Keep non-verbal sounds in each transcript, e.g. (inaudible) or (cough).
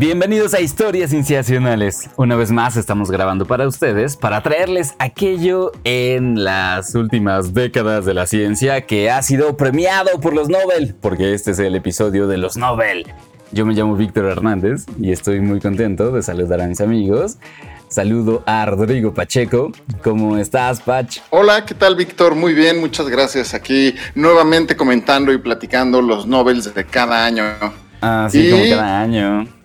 Bienvenidos a Historias Cienciacionales. Una vez más estamos grabando para ustedes para traerles aquello en las últimas décadas de la ciencia que ha sido premiado por los Nobel, porque este es el episodio de los Nobel. Yo me llamo Víctor Hernández y estoy muy contento de saludar a mis amigos. Saludo a Rodrigo Pacheco. ¿Cómo estás, Pach? Hola, ¿qué tal, Víctor? Muy bien, muchas gracias. Aquí nuevamente comentando y platicando los Nobels de cada año. Así Y- como cada año.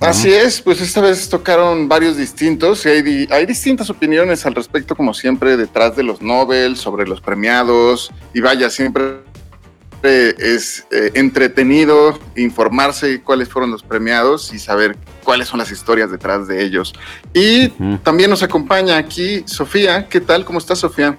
Así es, pues esta vez tocaron varios distintos y hay, di- hay distintas opiniones al respecto, como siempre, detrás de los Nobel, sobre los premiados. Y vaya, siempre es eh, entretenido informarse cuáles fueron los premiados y saber cuáles son las historias detrás de ellos. Y también nos acompaña aquí Sofía. ¿Qué tal? ¿Cómo estás, Sofía?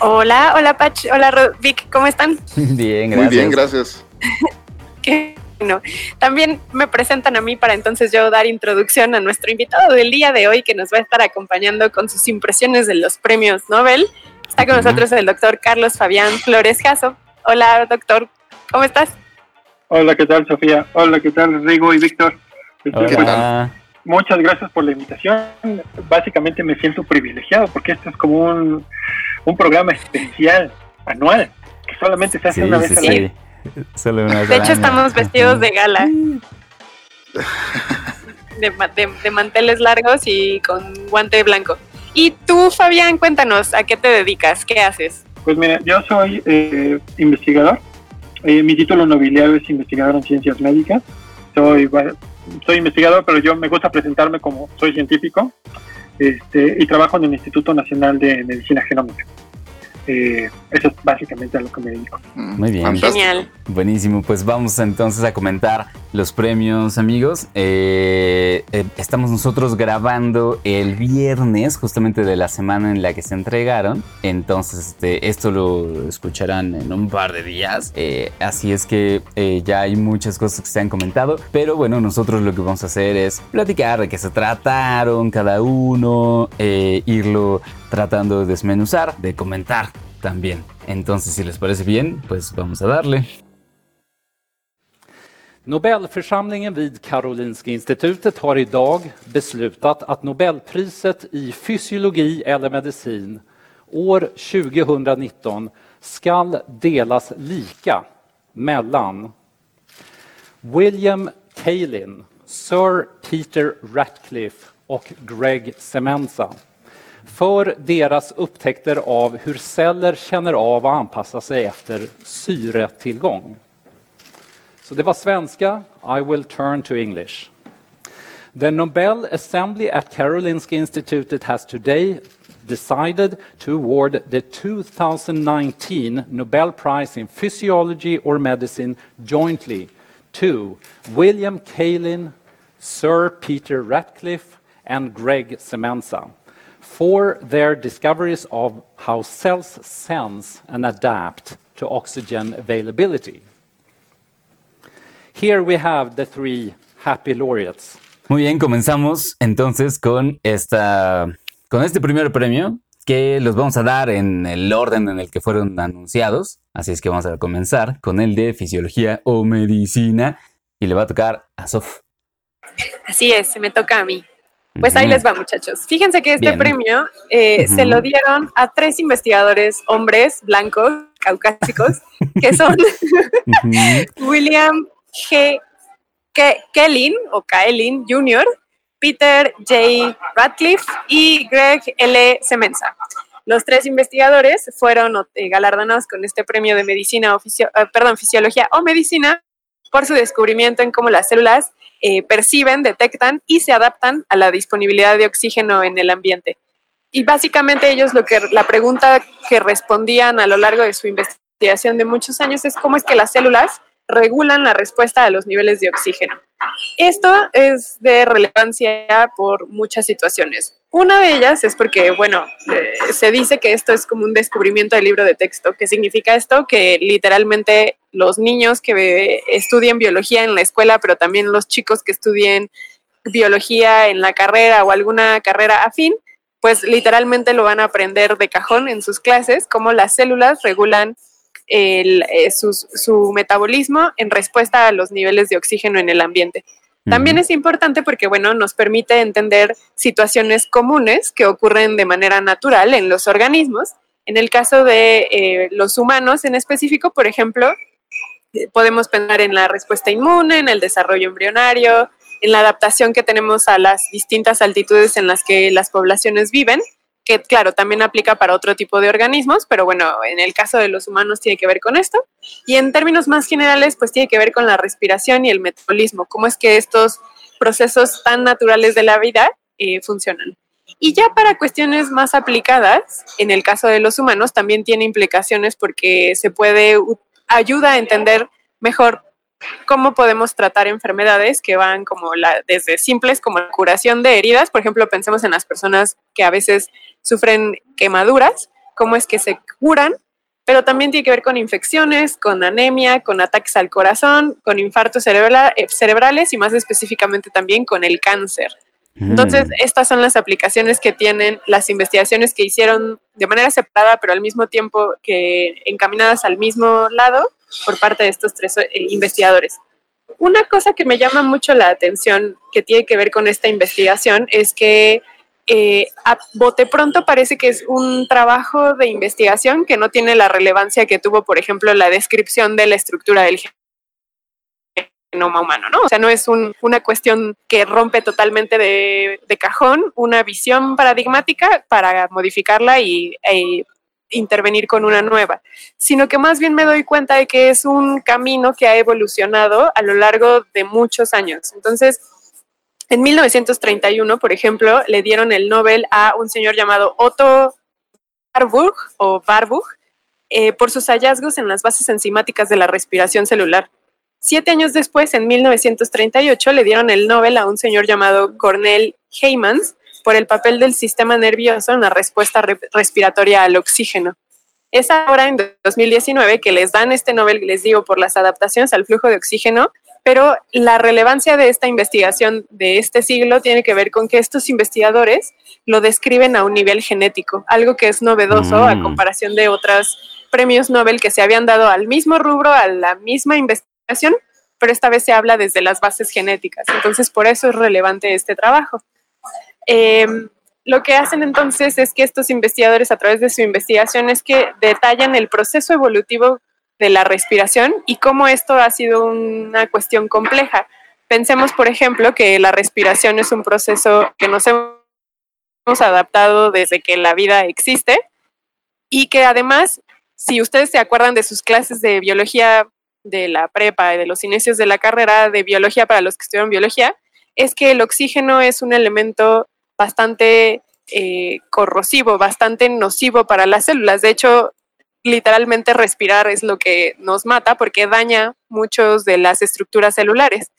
Hola, hola Pach, hola Vic, ¿cómo están? (laughs) Bien, gracias. Muy bien, gracias. (laughs) Qué bueno. También me presentan a mí para entonces yo dar introducción a nuestro invitado del día de hoy que nos va a estar acompañando con sus impresiones de los premios Nobel. Está con nosotros el doctor Carlos Fabián Flores Jasso. Hola doctor, ¿cómo estás? Hola, ¿qué tal, Sofía? Hola, ¿qué tal, Rigo y Víctor? Pues, Hola. muchas gracias por la invitación. Básicamente me siento privilegiado porque este es como un, un programa especial, anual, que solamente se hace Sí, una vez sí, al sí. Solo una De hecho estamos vestidos de gala. De, de- de manteles largos y con guante blanco. Y tú, Fabián, cuéntanos, ¿a qué te dedicas? ¿Qué haces? Pues mira, yo soy eh, investigador. Eh, mi título nobiliario es investigador en ciencias médicas. Soy, soy investigador, pero yo me gusta presentarme como soy científico este, y trabajo en el Instituto Nacional de Medicina Genómica. Eh, eso es básicamente a lo que me dedico. Muy bien. Fantástico. Genial. Buenísimo, pues vamos entonces a comentar los premios, amigos. Eh, eh, estamos nosotros grabando el viernes, justamente de la semana en la que se entregaron. Entonces, este, esto lo escucharán en un par de días. Eh, así es que eh, ya hay muchas cosas que se han comentado. Pero bueno, nosotros lo que vamos a hacer es platicar de qué se trataron cada uno, eh, irlo tratando de desmenuzar, de comentar también. Entonces, si les parece bien, pues vamos a darle. Nobelförsamlingen vid Karolinska institutet har idag beslutat att Nobelpriset i fysiologi eller medicin år 2019 skall delas lika mellan William Kaelin, Sir Peter Ratcliffe och Greg Semenza för deras upptäckter av hur celler känner av och anpassar sig efter syretillgång. Så det var svenska. I will turn to English. The Nobel Assembly at Karolinska Institutet has today decided to award the 2019 Nobel Prize in Physiology or Medicine jointly to William Kaelin, Sir Peter Ratcliffe, and Greg Semenza for their discoveries of how cells sense and adapt to oxygen availability. Here we have the three happy laureates. Muy bien, comenzamos entonces con esta con este primer premio que los vamos a dar en el orden en el que fueron anunciados. Así es que vamos a comenzar con el de fisiología o medicina y le va a tocar a Sof. Así es, se me toca a mí. Pues ahí les va, muchachos. Fíjense que este Bien. premio eh, se lo dieron a tres investigadores hombres blancos, caucásicos, que (laughs) son. William G. Ke- Kellin o Kaelin Jr., Peter J. Ratcliffe y Greg L. Semenza. Los tres investigadores fueron eh, galardonados con este premio de medicina eh, perdón, fisiología o medicina por su descubrimiento en cómo las células eh, perciben, detectan y se adaptan a la disponibilidad de oxígeno en el ambiente. Y básicamente ellos lo que la pregunta que respondían a lo largo de su investigación de muchos años es cómo es que las células regulan la respuesta a los niveles de oxígeno. Esto es de relevancia por muchas situaciones. Una de ellas es porque, bueno, eh, se dice que esto es como un descubrimiento del libro de texto. ¿Qué significa esto? Que literalmente los niños que estudien biología en la escuela, pero también los chicos que estudien biología en la carrera o alguna carrera afín, pues literalmente lo van a aprender de cajón en sus clases, cómo las células regulan el, eh, su, metabolismo en respuesta a los niveles de oxígeno en el ambiente. También es importante porque, bueno, nos permite entender situaciones comunes que ocurren de manera natural en los organismos. En el caso de eh, los humanos en específico, por ejemplo, eh, podemos pensar en la respuesta inmune, en el desarrollo embrionario, en la adaptación que tenemos a las distintas altitudes en las que las poblaciones viven, que claro, también aplica para otro tipo de organismos, pero bueno, en el caso de los humanos tiene que ver con esto. Y en términos más generales, pues tiene que ver con la respiración y el metabolismo, cómo es que estos procesos tan naturales de la vida eh, funcionan. Y ya para cuestiones más aplicadas, en el caso de los humanos, también tiene implicaciones porque se puede ayuda a entender mejor cómo podemos tratar enfermedades que van como la, desde simples como la curación de heridas, por ejemplo, pensemos en las personas que a veces sufren quemaduras, cómo es que se curan, pero también tiene que ver con infecciones, con anemia, con ataques al corazón, con infartos eh, cerebrales y más específicamente también con el cáncer. Entonces, mm. estas son las aplicaciones que tienen las investigaciones que hicieron de manera separada, pero al mismo tiempo que encaminadas al mismo lado por parte de estos tres eh, investigadores. Una cosa que me llama mucho la atención que tiene que ver con esta investigación es que eh, a bote pronto parece que es un trabajo de investigación que no tiene la relevancia que tuvo, por ejemplo, la descripción de la estructura del genoma humano, ¿no? O sea, no es una cuestión que rompe totalmente de, cajón una visión paradigmática para modificarla y e intervenir con una nueva, sino que más bien me doy cuenta de que es un camino que ha evolucionado a lo largo de muchos años. Entonces, en 1931, por ejemplo, le dieron el Nobel a un señor llamado Otto Warburg o Warburg eh, por sus hallazgos en las bases enzimáticas de la respiración celular. Siete años después, en 1938, le dieron el Nobel a un señor llamado Cornel Heymans por el papel del sistema nervioso en la respuesta respiratoria al oxígeno. Es ahora en 2019 que les dan este Nobel, les digo, por las adaptaciones al flujo de oxígeno, pero la relevancia de esta investigación de este siglo tiene que ver con que estos investigadores lo describen a un nivel genético, algo que es novedoso a mm. comparación de otros premios Nobel que se habían dado al mismo rubro, a la misma investigación, pero esta vez se habla desde las bases genéticas. Entonces, por eso es relevante este trabajo. Em, lo que hacen entonces es que estos investigadores a través de su investigación es que detallan el proceso evolutivo de la respiración y cómo esto ha sido una cuestión compleja. Pensemos, por ejemplo, que la respiración es un proceso que nos hemos adaptado desde que la vida existe y que además, si ustedes se acuerdan de sus clases de biología de la prepa y de los inicios de la carrera de biología para los que estudian biología, es que el oxígeno es un elemento bastante eh, corrosivo, bastante nocivo para las células. De hecho, literalmente respirar es lo que nos mata porque daña muchos de las estructuras celulares.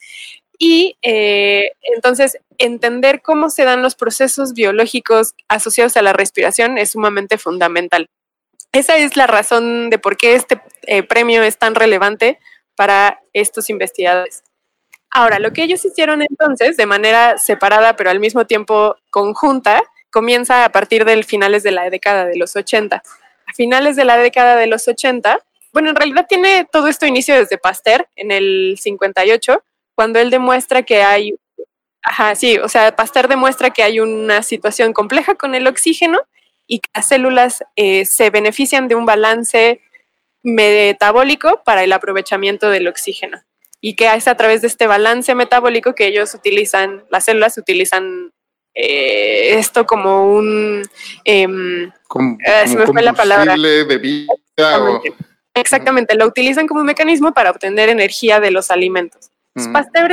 Y eh, entonces entender cómo se dan los procesos biológicos asociados a la respiración es sumamente fundamental. Esa es la razón de por qué este eh, premio es tan relevante para estos investigadores. Ahora, lo que ellos hicieron entonces, de manera separada pero al mismo tiempo conjunta, comienza a partir del finales de la década de los 80. A finales de la década de los 80, bueno, en realidad tiene todo esto inicio desde Pasteur en el 58, cuando él demuestra que hay, ajá, sí, o sea, Pasteur demuestra que hay una situación compleja con el oxígeno y que las células eh, se benefician de un balance metabólico para el aprovechamiento del oxígeno. Y que es a través de este balance metabólico que ellos utilizan, las células utilizan eh, esto como un... Eh, se me fue la palabra. Exactamente. Exactamente, lo utilizan como un mecanismo para obtener energía de los alimentos. Pasteur,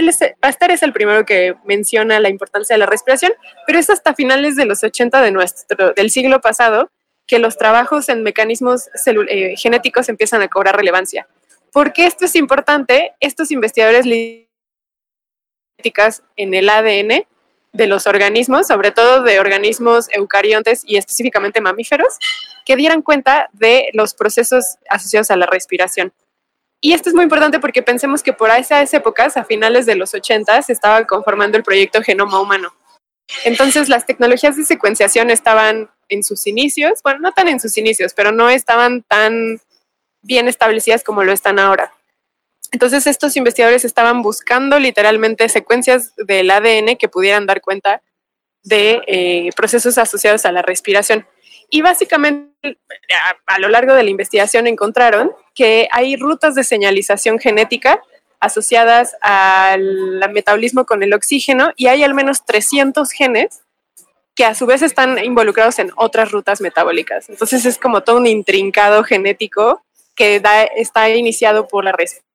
es, el primero que menciona la importancia de la respiración, pero es hasta finales de los 80 de nuestro, del siglo pasado que los trabajos en mecanismos eh, genéticos empiezan a cobrar relevancia. ¿Por qué esto es importante? Estos investigadores en el ADN de los organismos, sobre todo de organismos eucariontes y específicamente mamíferos, que dieran cuenta de los procesos asociados a la respiración. Y esto es muy importante porque pensemos que por esas épocas, a finales de los 80, se estaba conformando el proyecto Genoma Humano. Entonces las tecnologías de secuenciación estaban en sus inicios, bueno, no tan en sus inicios, pero no estaban tan bien establecidas como lo están ahora. Entonces estos investigadores estaban buscando literalmente secuencias del ADN que pudieran dar cuenta de eh, procesos asociados a la respiración. Y básicamente a, a, lo largo de la investigación encontraron que hay rutas de señalización genética asociadas al metabolismo con el oxígeno y hay al menos 300 genes que a su vez están involucrados en otras rutas metabólicas. Entonces es como todo un intrincado genético que da, está iniciado por la respiración.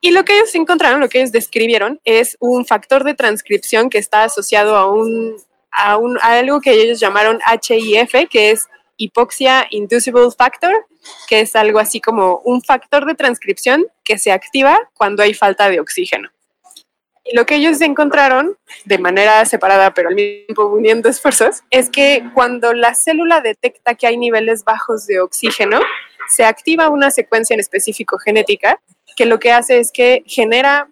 Y lo que ellos encontraron, lo que ellos describieron, es un factor de transcripción que está asociado a, un, a, un, a algo que ellos llamaron HIF, que es Hypoxia Inducible Factor, que es algo así como un factor de transcripción que se activa cuando hay falta de oxígeno. Y lo que ellos encontraron, de manera separada pero al mismo tiempo uniendo esfuerzos, es que cuando la célula detecta que hay niveles bajos de oxígeno, se activa una secuencia en específico genética que lo que hace es que genera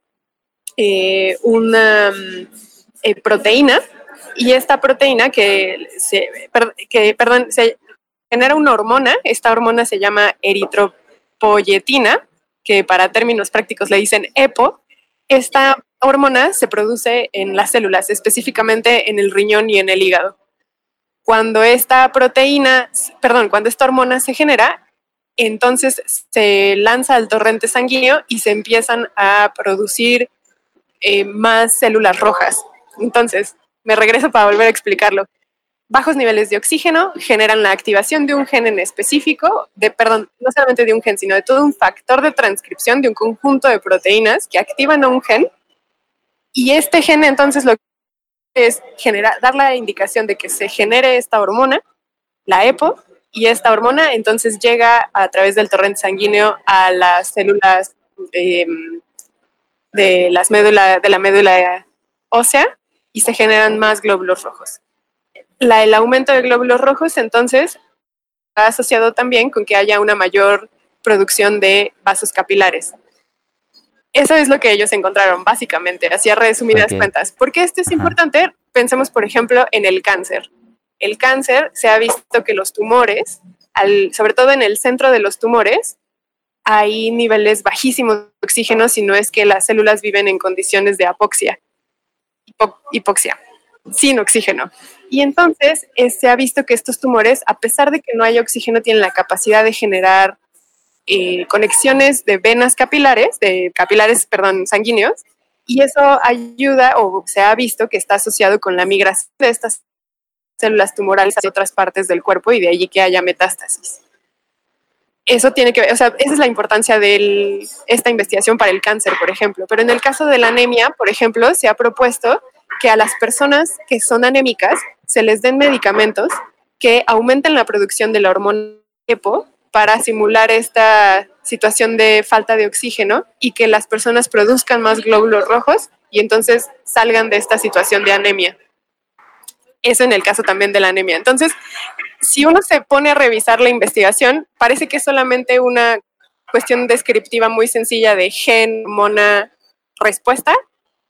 eh, una eh, proteína y esta proteína que, se, que perdón, se genera una hormona, esta hormona se llama eritropoyetina, que para términos prácticos le dicen EPO. Esta hormona se produce en las células, específicamente en el riñón y en el hígado. Cuando esta proteína, perdón, cuando esta hormona se genera, entonces se lanza al torrente sanguíneo y se empiezan a producir eh, más células rojas. Entonces, me regreso para volver a explicarlo. Bajos niveles de oxígeno generan la activación de un gen en específico, de, perdón, no solamente de un gen, sino de todo un factor de transcripción de un conjunto de proteínas que activan a un gen. Y este gen entonces lo que es generar, dar la indicación de que se genere esta hormona, la EPO, y esta hormona entonces llega a través del torrente sanguíneo a las células em, de, las médula, de la médula ósea y se generan más glóbulos rojos. La, el aumento de glóbulos rojos entonces está asociado también con que haya una mayor producción de vasos capilares. Eso es lo que ellos encontraron, básicamente, así a resumidas cuentas. ¿Por qué esto es importante? Pensemos, por ejemplo, en el cáncer el cáncer se ha visto que los tumores, sobre todo en el centro de los tumores, hay niveles bajísimos de oxígeno, si no es que las células viven en condiciones de apoxia, hipoxia, sin oxígeno. Y entonces eh, se ha visto que estos tumores, a pesar de que no hay oxígeno, tienen la capacidad de generar eh, conexiones de venas capilares, de capilares, perdón, sanguíneos, y eso ayuda o se ha visto que está asociado con la migración de estas células tumorales a otras partes del cuerpo y de allí que haya metástasis. Eso tiene que ver, o sea, esa es la importancia de esta investigación para el cáncer, por ejemplo. Pero en el caso de la anemia, por ejemplo, se ha propuesto que a las personas que son anémicas se les den medicamentos que aumenten la producción de la hormona EPO para simular esta situación de falta de oxígeno y que las personas produzcan más glóbulos rojos y entonces salgan de esta situación de anemia. Eso en el caso también de la anemia. Entonces, si uno se pone a revisar la investigación, parece que es solamente una cuestión descriptiva muy sencilla de gen, mona, respuesta,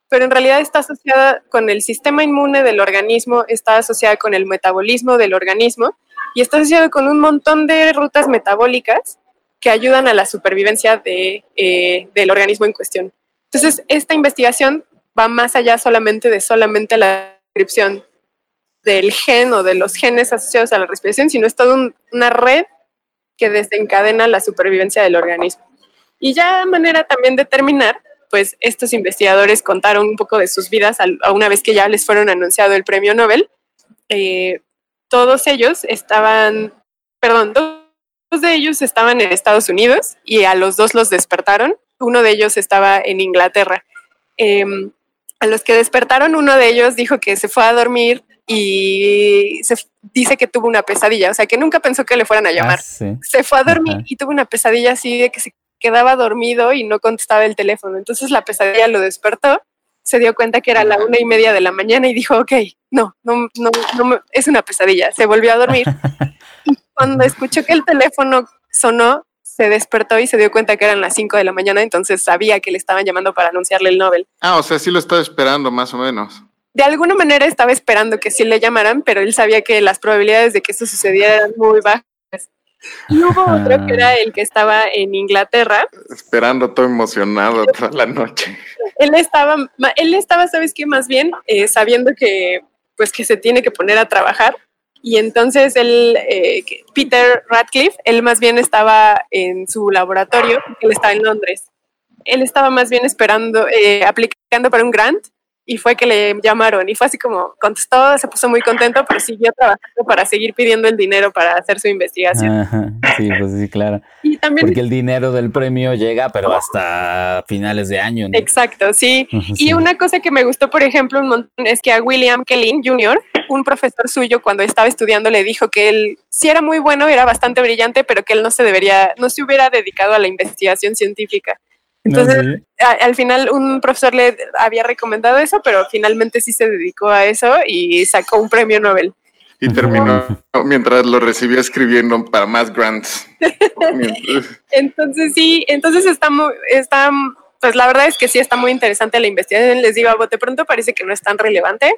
pero en realidad está asociada con el sistema inmune del organismo, está asociada con el metabolismo del organismo y está asociada con un montón de rutas metabólicas que ayudan a la supervivencia de, eh, del organismo en cuestión. Entonces, esta investigación va más allá solamente de solamente la descripción del gen o de los genes asociados a la respiración, sino es toda una red que desencadena la supervivencia del organismo. Y ya de manera también de terminar, pues estos investigadores contaron un poco de sus vidas a una vez que ya les fueron anunciado el premio Nobel. Eh, todos ellos estaban, perdón, dos de ellos estaban en Estados Unidos y a los dos los despertaron. Uno de ellos estaba en Inglaterra. Em, a los que despertaron, uno de ellos dijo que se fue a dormir y se dice que tuvo una pesadilla, o sea, que nunca pensó que le fueran a ah, llamar. Se fue a dormir y tuvo una pesadilla así de que se quedaba dormido y no contestaba el teléfono. Entonces la pesadilla lo despertó, se dio cuenta que era la una y media de la mañana y dijo, ok, no, no, no, no es una pesadilla. Se volvió a dormir (laughs) y cuando escuchó que el teléfono sonó, se despertó y se dio cuenta que eran las 5 de la mañana, entonces sabía que le estaban llamando para anunciarle el Nobel. Ah, o sea, sí lo estaba esperando, más o menos. De alguna manera estaba esperando que sí le llamaran, pero él sabía que las probabilidades de que eso sucediera eran muy bajas. Y hubo otro que era el que estaba en Inglaterra. Esperando todo emocionado toda la noche. Él estaba, él estaba, ¿sabes qué? Más bien eh, sabiendo que, pues, que se tiene que poner a trabajar. Y entonces él, eh, Peter Radcliffe, él más bien estaba en su laboratorio, él estaba en Londres. Él estaba más bien esperando, eh, aplicando para un grant y fue que le llamaron y fue así como contestó, se puso muy contento, pero siguió trabajando para seguir pidiendo el dinero para hacer su investigación. sí, pues sí, claro. Y también, Porque el dinero del premio llega, pero hasta finales de año. Exacto, sí. Y una cosa que me gustó, por ejemplo, un montón es que a William Kellin Jr., un profesor suyo, cuando estaba estudiando, le dijo que él sí era muy bueno, era bastante brillante, pero que él no se debería, no se hubiera dedicado a la investigación científica. Entonces, al final un profesor le había recomendado eso, pero finalmente sí se dedicó a eso y sacó un premio Nobel. Y terminó mientras lo recibía escribiendo para más grants. (laughs) entonces sí, entonces está muy, está, pues la verdad es que sí está muy interesante la investigación. Les digo, a bote pronto parece que no es tan relevante,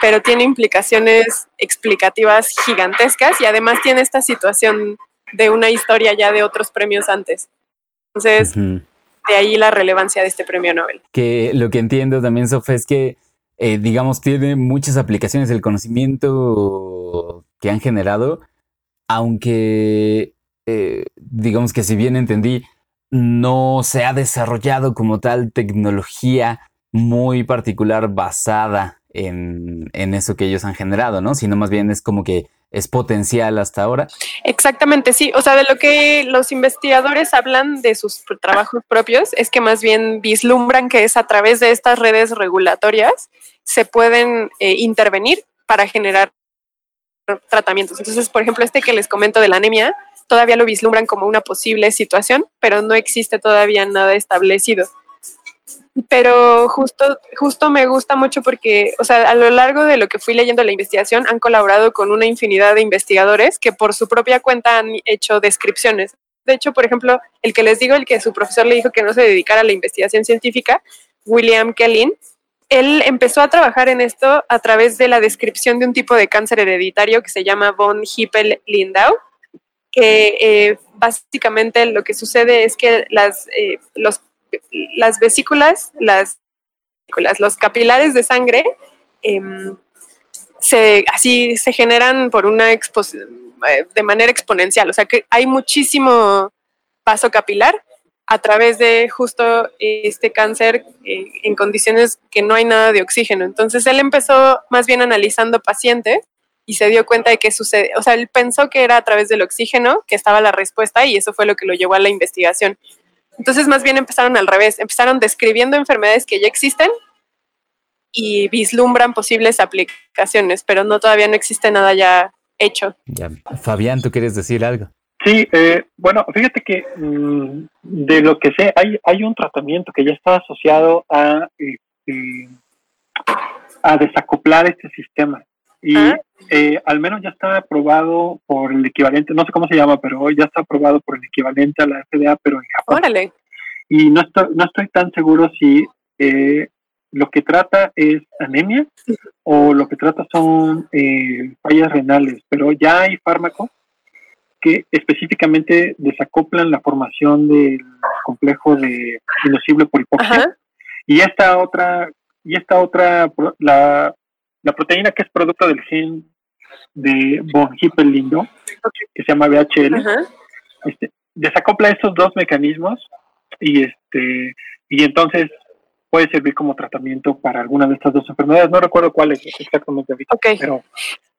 pero tiene implicaciones explicativas gigantescas y además tiene esta situación de una historia ya de otros premios antes. Entonces, de ahí la relevancia de este premio Nobel. Que lo que entiendo también, Sof, es que, eh, digamos, tiene muchas aplicaciones el conocimiento que han generado, aunque, eh, digamos que si bien entendí, no se ha desarrollado como tal tecnología muy particular basada en, en eso que ellos han generado, ¿no? Sino más bien es como que es potencial hasta ahora. Exactamente, sí. O sea, de lo que los investigadores hablan de sus trabajos propios es que más bien vislumbran que es a través de estas redes regulatorias se pueden eh, intervenir para generar tratamientos. Entonces, por ejemplo, este que les comento de la anemia, todavía lo vislumbran como una posible situación, pero no existe todavía nada establecido pero justo, justo me gusta mucho porque, o sea, a lo largo de lo que fui leyendo la investigación, han colaborado con una infinidad de investigadores que por su propia cuenta han hecho descripciones. De hecho, por ejemplo, el que les digo, el que su profesor le dijo que no se dedicara a la investigación científica, William Kellin, él empezó a trabajar en esto a través de la descripción de un tipo de cáncer hereditario que se llama von Hippel-Lindau, que eh, básicamente lo que sucede es que las, eh, los las vesículas, las, los capilares de sangre, em, se, así se generan por una eh, de manera exponencial. O sea que hay muchísimo paso capilar a través de justo este cáncer eh, en condiciones que no hay nada de oxígeno. Entonces él empezó más bien analizando pacientes y se dio cuenta de que sucede, o sea, él pensó que era a través del oxígeno que estaba la respuesta y eso fue lo que lo llevó a la investigación. Entonces, más bien empezaron al revés, empezaron describiendo enfermedades que ya existen y vislumbran posibles aplicaciones, pero no todavía no existe nada ya hecho. Fabián, ¿tú quieres decir algo? Sí, eh, bueno, fíjate que mm, de lo que sé, hay, hay un tratamiento que ya está asociado a, este, a desacoplar este sistema. Y ah. Eh, al menos ya está aprobado por el equivalente, no sé cómo se llama, pero ya está aprobado por el equivalente a la FDA, pero en Japón. Órale. Y no estoy, no estoy tan seguro si eh, lo que trata es anemia o lo que trata son eh, fallas renales, pero ya hay fármacos que específicamente desacoplan la formación del complejo de indocible por hipoxia. Y esta otra, y esta otra, la la proteína que es producto del gen de von Hippel-Lindau, que se llama VHL, este, desacopla estos dos mecanismos y este y entonces puede servir como tratamiento para alguna de estas dos enfermedades. No recuerdo cuál es exactamente ahorita, pero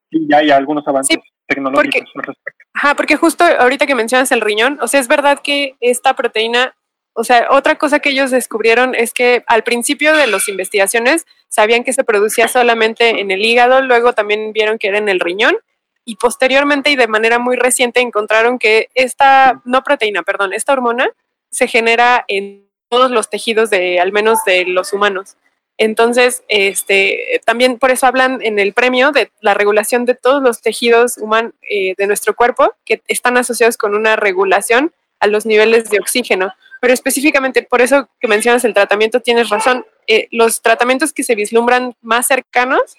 sí, ya hay algunos avances tecnológicos al respecto. Ajá, porque justo ahorita que mencionas el riñón, o sea, es verdad que esta proteína o sea, otra cosa que ellos descubrieron es que al principio de las investigaciones sabían que se producía solamente en el hígado, luego también vieron que era en el riñón y posteriormente y de manera muy reciente encontraron que esta, no proteína, perdón, esta hormona se genera en todos los tejidos de, al menos de los humanos. Entonces, este, también por eso hablan en el premio de la regulación de todos los tejidos humanos eh, de nuestro cuerpo que están asociados con una regulación a los niveles de oxígeno. Pero específicamente por eso que mencionas el tratamiento, tienes razón. Eh, los tratamientos que se vislumbran más cercanos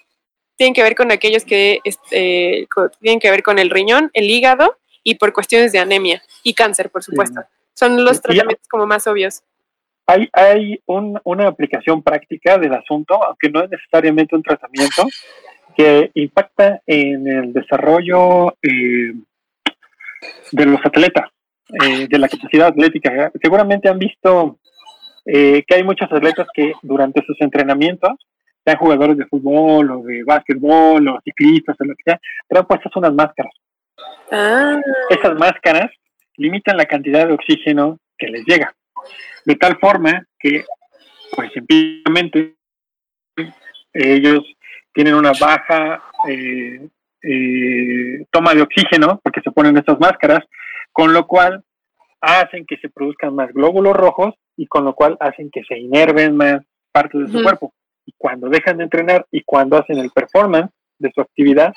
tienen que ver con aquellos que este, tienen que ver con el riñón, el hígado y por cuestiones de anemia y cáncer, por supuesto. Son los tratamientos como más obvios. Hay, hay una aplicación práctica del asunto, aunque no es necesariamente un tratamiento, que impacta en el desarrollo eh, de los atletas, eh, de la capacidad atlética. Seguramente han visto eh, que hay muchos atletas que durante sus entrenamientos, sean jugadores de fútbol o de básquetbol o ciclistas o lo que sea, traen puestas unas máscaras. Ah. Esas máscaras limitan la cantidad de oxígeno que les llega, de tal forma que, pues empíricamente, ellos tienen una baja eh, eh, toma de oxígeno porque se ponen estas máscaras, con lo cual hacen que se produzcan más glóbulos rojos y con lo cual hacen que se inerven más partes de su cuerpo. Y cuando dejan de entrenar y cuando hacen el performance de su actividad,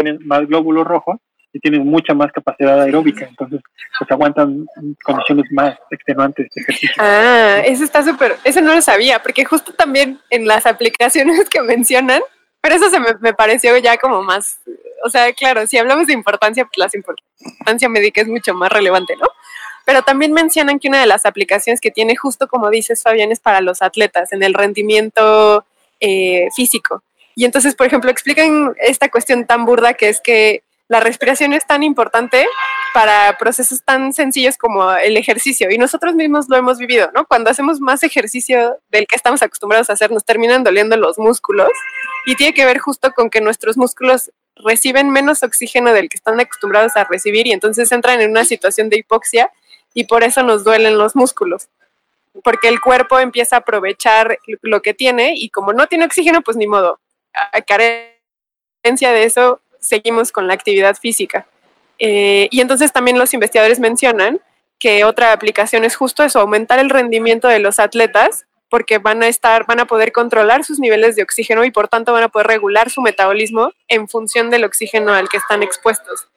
tienen más glóbulos rojos y tienen mucha más capacidad aeróbica, entonces pues aguantan condiciones más extenuantes de ejercicio. Ah, eso está súper, eso no lo sabía, porque justo también en las aplicaciones (laughs) que mencionan, pero eso se me, me, pareció ya como más, o sea, claro, si hablamos de importancia, pues la importancia médica es mucho más relevante, ¿no? Pero también mencionan que una de las aplicaciones que tiene, justo como dices Fabián, es para los atletas, en el rendimiento eh, físico. Y entonces, por ejemplo, explican esta cuestión tan burda que es que la respiración es tan importante para procesos tan sencillos como el ejercicio. Y nosotros mismos lo hemos vivido, ¿no? Cuando hacemos más ejercicio del que estamos acostumbrados a hacer, nos terminan doliendo los músculos. Y tiene que ver justo con que nuestros músculos reciben menos oxígeno del que están acostumbrados a recibir y entonces entran en una situación de hipoxia y por eso nos duelen los músculos. Porque el cuerpo empieza a aprovechar lo que tiene y como no tiene oxígeno, pues ni modo. A carencia de eso, seguimos con la actividad física. Eh, y entonces también los investigadores mencionan que otra aplicación es justo eso, aumentar el rendimiento de los atletas porque van a estar, van a poder controlar sus niveles de oxígeno y por tanto van a poder regular su metabolismo en función del oxígeno al que están expuestos.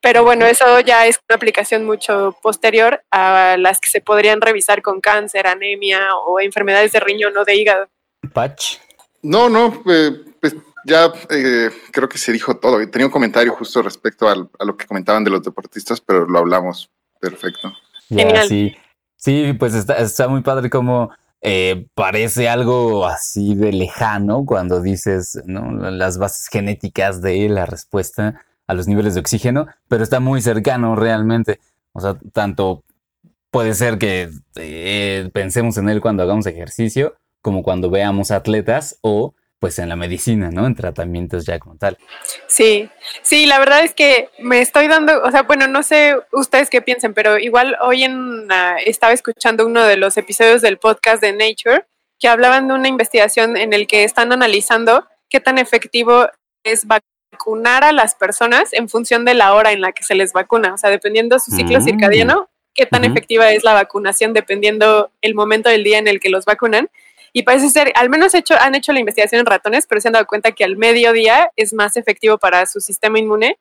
Pero bueno, eso ya es una aplicación mucho posterior a las que se podrían revisar con cáncer, anemia o enfermedades de riñón o de hígado. Patch. No, no, eh, pues ya eh, creo que se dijo todo. Tenía un comentario justo respecto a lo que comentaban de los deportistas, pero lo hablamos. Perfecto. Ya, sí. Sí, pues está, está muy padre como eh, parece algo así de lejano cuando dices ¿no? las bases genéticas de la respuesta a los niveles de oxígeno, pero está muy cercano realmente. O sea, tanto puede ser que eh, pensemos en él cuando hagamos ejercicio, como cuando veamos atletas o pues en la medicina, ¿no? En tratamientos ya como tal. Sí, sí, la verdad es que me estoy dando, o sea, bueno, no sé ustedes qué piensen, pero igual hoy en estaba escuchando uno de los episodios del podcast de Nature que hablaban de una investigación en el que están analizando qué tan efectivo es vacunar a las personas en función de la hora en la que se les vacuna, o sea, dependiendo su ciclo mm. circadiano, qué tan efectiva es la vacunación dependiendo el momento del día en el que los vacunan. Y parece ser, al menos hecho, han hecho la investigación en ratones, pero se han dado cuenta que al mediodía es más efectivo para su sistema inmune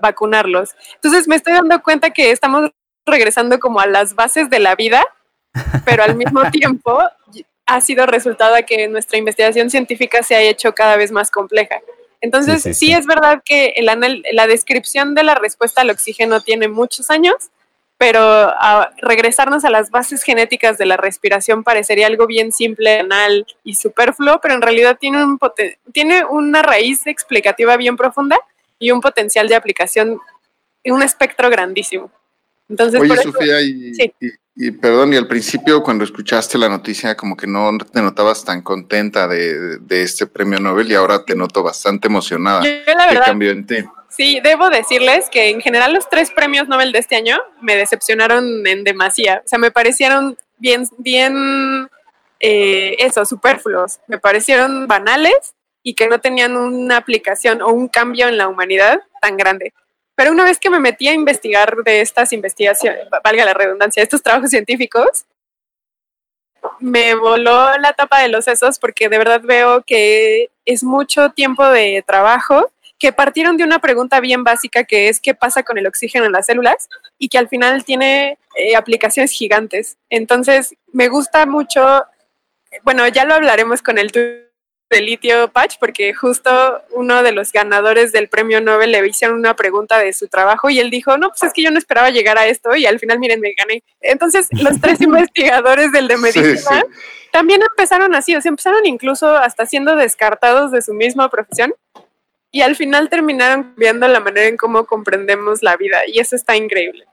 vacunarlos. Entonces me estoy dando cuenta que estamos regresando como a las bases de la vida, pero al mismo (laughs) tiempo ha sido resultado de que nuestra investigación científica se ha hecho cada vez más compleja. Entonces, sí, es verdad que la descripción de la respuesta al oxígeno tiene muchos años, pero a regresarnos a las bases genéticas de la respiración parecería algo bien simple, banal y superfluo, pero en realidad tiene, un tiene una raíz explicativa bien profunda y un potencial de aplicación, un espectro grandísimo. Entonces, Oye, Sofía, y, perdón, y al principio cuando escuchaste la noticia como que no te notabas tan contenta de, este premio Nobel y ahora te noto bastante emocionada. Yo, la verdad, ¿Qué cambió en ti? Sí, debo decirles que en general los tres premios Nobel de este año me decepcionaron en demasía. O sea, me parecieron bien, bien, eh, eso, superfluos. Me parecieron banales y que no tenían una aplicación o un cambio en la humanidad tan grande. Pero una vez que me metí a investigar de estas investigaciones, valga la redundancia, estos trabajos científicos, me voló la tapa de los sesos porque de verdad veo que es mucho tiempo de trabajo que partieron de una pregunta bien básica que es qué pasa con el oxígeno en las células y que al final tiene eh, aplicaciones gigantes. Entonces, me gusta mucho, bueno, ya lo hablaremos con el de litio patch porque justo uno de los ganadores del premio Nobel le hicieron una pregunta de su trabajo y él dijo, no, pues es que yo no esperaba llegar a esto y al final miren, me gané. Entonces los (laughs) tres investigadores del de medicina también empezaron así, o sea, empezaron incluso hasta siendo descartados de su misma profesión y al final terminaron viendo la manera en cómo comprendemos la vida y eso está increíble.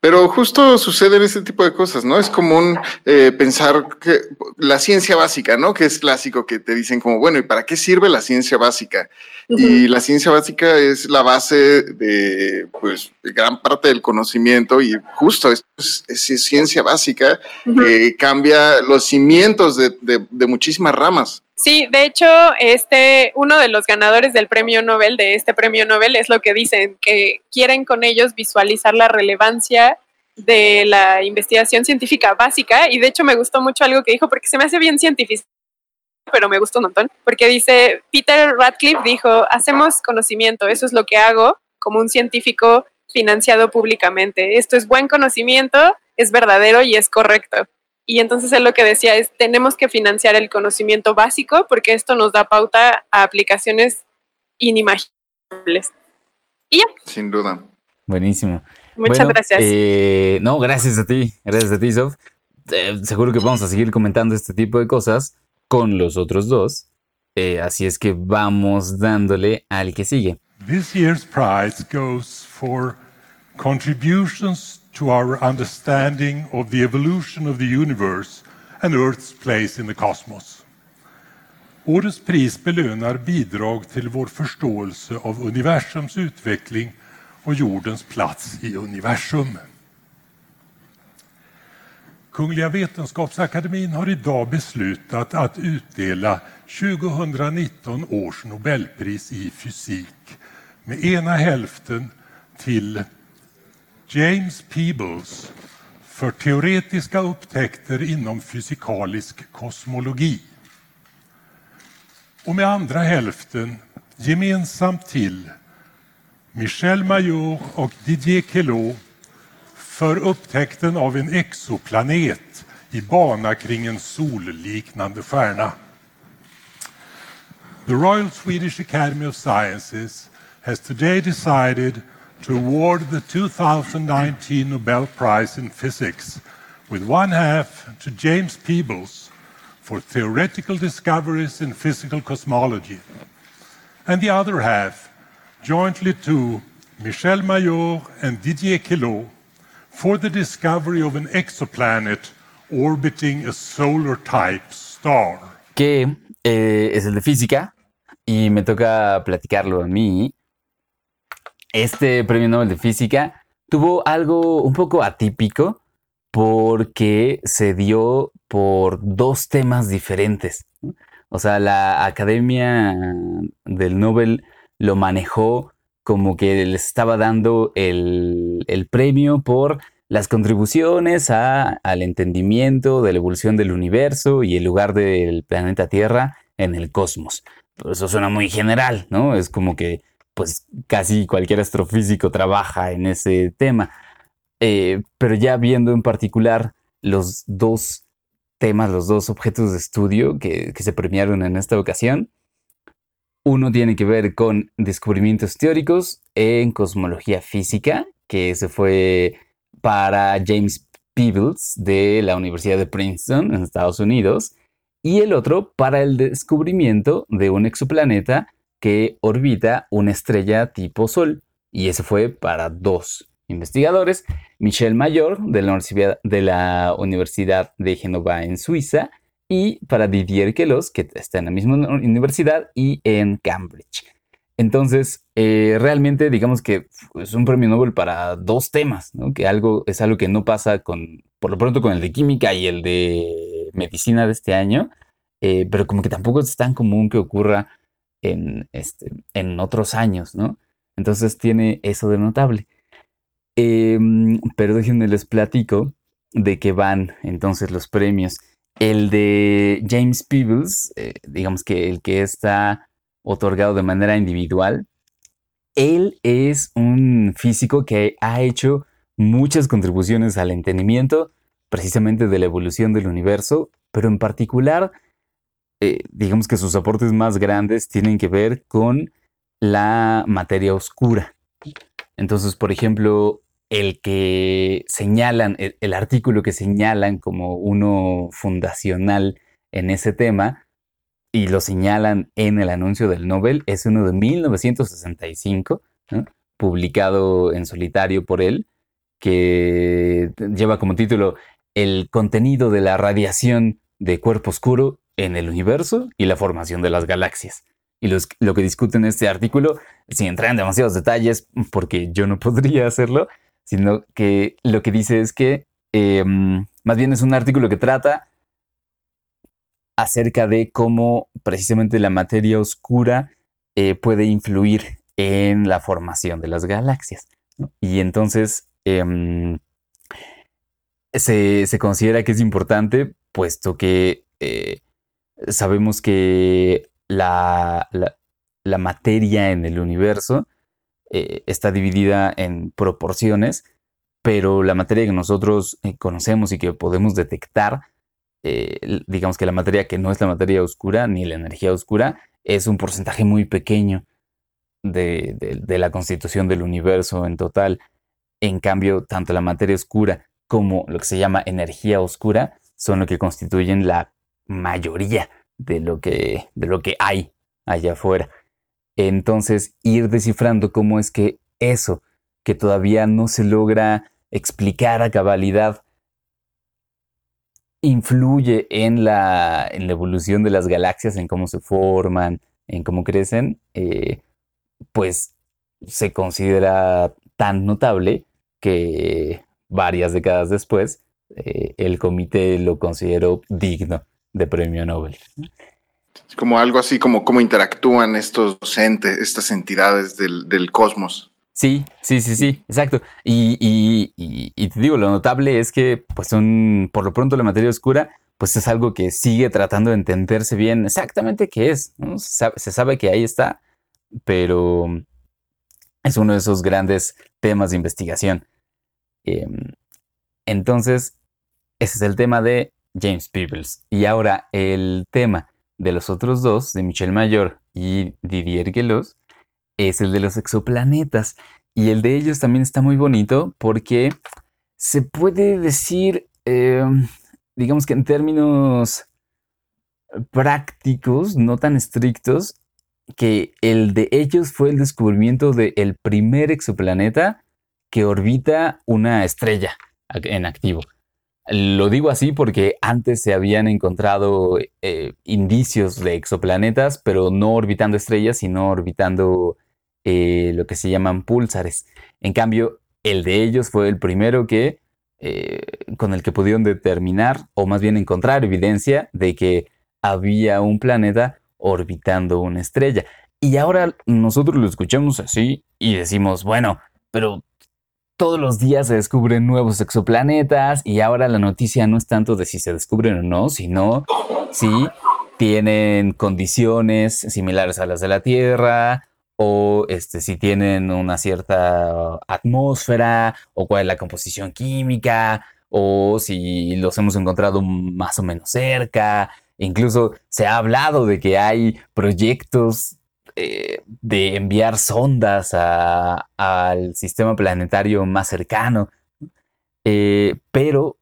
Pero justo suceden ese tipo de cosas, ¿no? Es común eh, pensar que la ciencia básica, ¿no? Que es clásico que te dicen como, bueno, ¿y para qué sirve la ciencia básica? Y la ciencia básica es la base de, pues, gran parte del conocimiento y justo es, es, ciencia básica que cambia los cimientos de, de muchísimas ramas. Sí, de hecho, este, uno de los ganadores del premio Nobel, de este premio Nobel, es lo que dicen, que quieren con ellos visualizar la relevancia de la investigación científica básica. Y de hecho me gustó mucho algo que dijo, porque se me hace bien científico, pero me gustó un montón, porque dice, Peter Radcliffe dijo, hacemos conocimiento, eso es lo que hago como un científico financiado públicamente. Esto es buen conocimiento, es verdadero y es correcto. Y entonces él lo que decía es, tenemos que financiar el conocimiento básico porque esto nos da pauta a aplicaciones inimaginables. Y ya. Sin duda. Buenísimo. Muchas gracias. Eh, no, gracias a ti, gracias a ti, Sof. Eh, seguro que vamos a seguir comentando este tipo de cosas con los otros dos. Eh, así es que vamos dándole al que sigue. This year's prize goes for contributions to our understanding of the evolution of the universe and Earth's place in the cosmos. Årets pris belönar bidrag till vår förståelse av universums utveckling och jordens plats i universum. Kungliga Vetenskapsakademien har idag beslutat att utdela 2019 års Nobelpris i fysik med ena hälften till James Peebles för teoretiska upptäckter inom fysikalisk kosmologi. Och med andra hälften gemensamt till Michel Mayor och Didier Queloz för upptäckten av en exoplanet i bana kring en solliknande stjärna. The Royal Swedish Academy of Sciences has today decided to award the 2019 Nobel Prize in Physics, with one half to James Peebles for theoretical discoveries in physical cosmology, and the other half jointly to Michel Mayor and Didier Queloz for the discovery of an exoplanet orbiting a solar type star. Que eh, es el de física y me toca platicarlo a mí este premio Nobel de Física tuvo algo un poco atípico porque se dio por dos temas diferentes. O sea, la Academia del Nobel lo manejó como que les estaba dando el, premio por las contribuciones al entendimiento de la evolución del universo y el lugar del planeta Tierra en el cosmos. eso suena muy general, ¿no? Es como que pues casi cualquier astrofísico trabaja en ese tema. Eh, pero ya viendo en particular los dos temas, los dos objetos de estudio que, se premiaron en esta ocasión, uno tiene que ver con descubrimientos teóricos en cosmología física, que se fue para James Peebles de la Universidad de Princeton en Estados Unidos, y el otro para el descubrimiento de un exoplaneta que orbita una estrella tipo Sol. Y ese fue para dos investigadores, Michel Mayor de la Universidad de, la en Suiza y para Didier Queloz, que está en la misma universidad y en Cambridge. Entonces, eh, realmente digamos que es un premio Nobel para dos temas, que algo, es algo que no pasa con, por lo pronto con el de química y el de medicina de este año, eh, pero como que tampoco es tan común que ocurra en, este, en otros años, ¿no? Entonces tiene eso de notable. Em, pero déjenme les platico de que van entonces los premios. El de James Peebles, eh, digamos que el que está otorgado de manera individual, él es un físico que ha hecho muchas contribuciones al entendimiento precisamente de la evolución del universo, pero en particular, eh, digamos que sus aportes más grandes tienen que ver con la materia oscura. Entonces, por ejemplo, el que señalan, el, artículo que señalan como uno fundacional en ese tema, y lo señalan en el anuncio del Nobel, es uno de 1965, publicado en solitario por él, que lleva como título El contenido de la radiación de cuerpo oscuro en el universo y la formación de las galaxias. Y lo que discuten en este artículo, sin entrar en demasiados detalles, porque yo no (laughs) podría hacerlo, sino que lo que dice es que em, más bien es un artículo que trata acerca de cómo precisamente la materia oscura eh, puede influir en la formación de las galaxias. Y entonces em, se, considera que es importante, puesto que eh, sabemos que la, materia en el universo eh, está dividida en proporciones, pero la materia que nosotros conocemos y que podemos detectar eh, digamos que la materia que no es la materia oscura ni la energía oscura es un porcentaje muy pequeño de, la constitución del universo en total. En cambio, tanto la materia oscura como lo que se llama energía oscura son lo que constituyen la mayoría de lo que, de lo que hay allá afuera. Entonces, ir descifrando cómo es que eso, que todavía no se logra explicar a cabalidad, influye en la, evolución de las galaxias, en cómo se forman, en cómo crecen, eh, pues se considera tan notable que varias décadas después eh, el comité lo consideró digno de premio Nobel. Es como algo así como cómo interactúan estos entes, estas entidades del, del cosmos. Sí, sí, sí, sí, exacto. Y, te digo, lo notable es que, pues, un, por lo pronto la materia oscura, pues es algo que sigue tratando de entenderse bien exactamente qué es. Se, sabe, que ahí está, pero es uno de esos grandes temas de investigación. Em, entonces, ese es el tema de James Peebles. Y ahora el tema de los otros dos, de Michel Mayor y Didier Queloz, es el de los exoplanetas. Y el de ellos también está muy bonito porque se puede decir, em, digamos que en términos prácticos, no tan estrictos, que el de ellos fue el descubrimiento del primer exoplaneta que orbita una estrella en activo. Lo digo así porque antes se habían encontrado eh, indicios de exoplanetas, pero no orbitando estrellas, sino orbitando eh, lo que se llaman púlsares. En cambio, el de ellos fue el primero que, eh, con el que pudieron determinar, o más bien encontrar evidencia de que había un planeta orbitando una estrella. Y ahora nosotros lo escuchamos así y decimos, bueno, pero todos los días se descubren nuevos exoplanetas y ahora la noticia no es tanto de si se descubren o no, sino si tienen condiciones similares a las de la Tierra o este, si tienen una cierta atmósfera, o cuál es la composición química, o si los hemos encontrado más o menos cerca. Incluso se ha hablado de que hay proyectos eh, de enviar sondas al sistema planetario más cercano. Eh, pero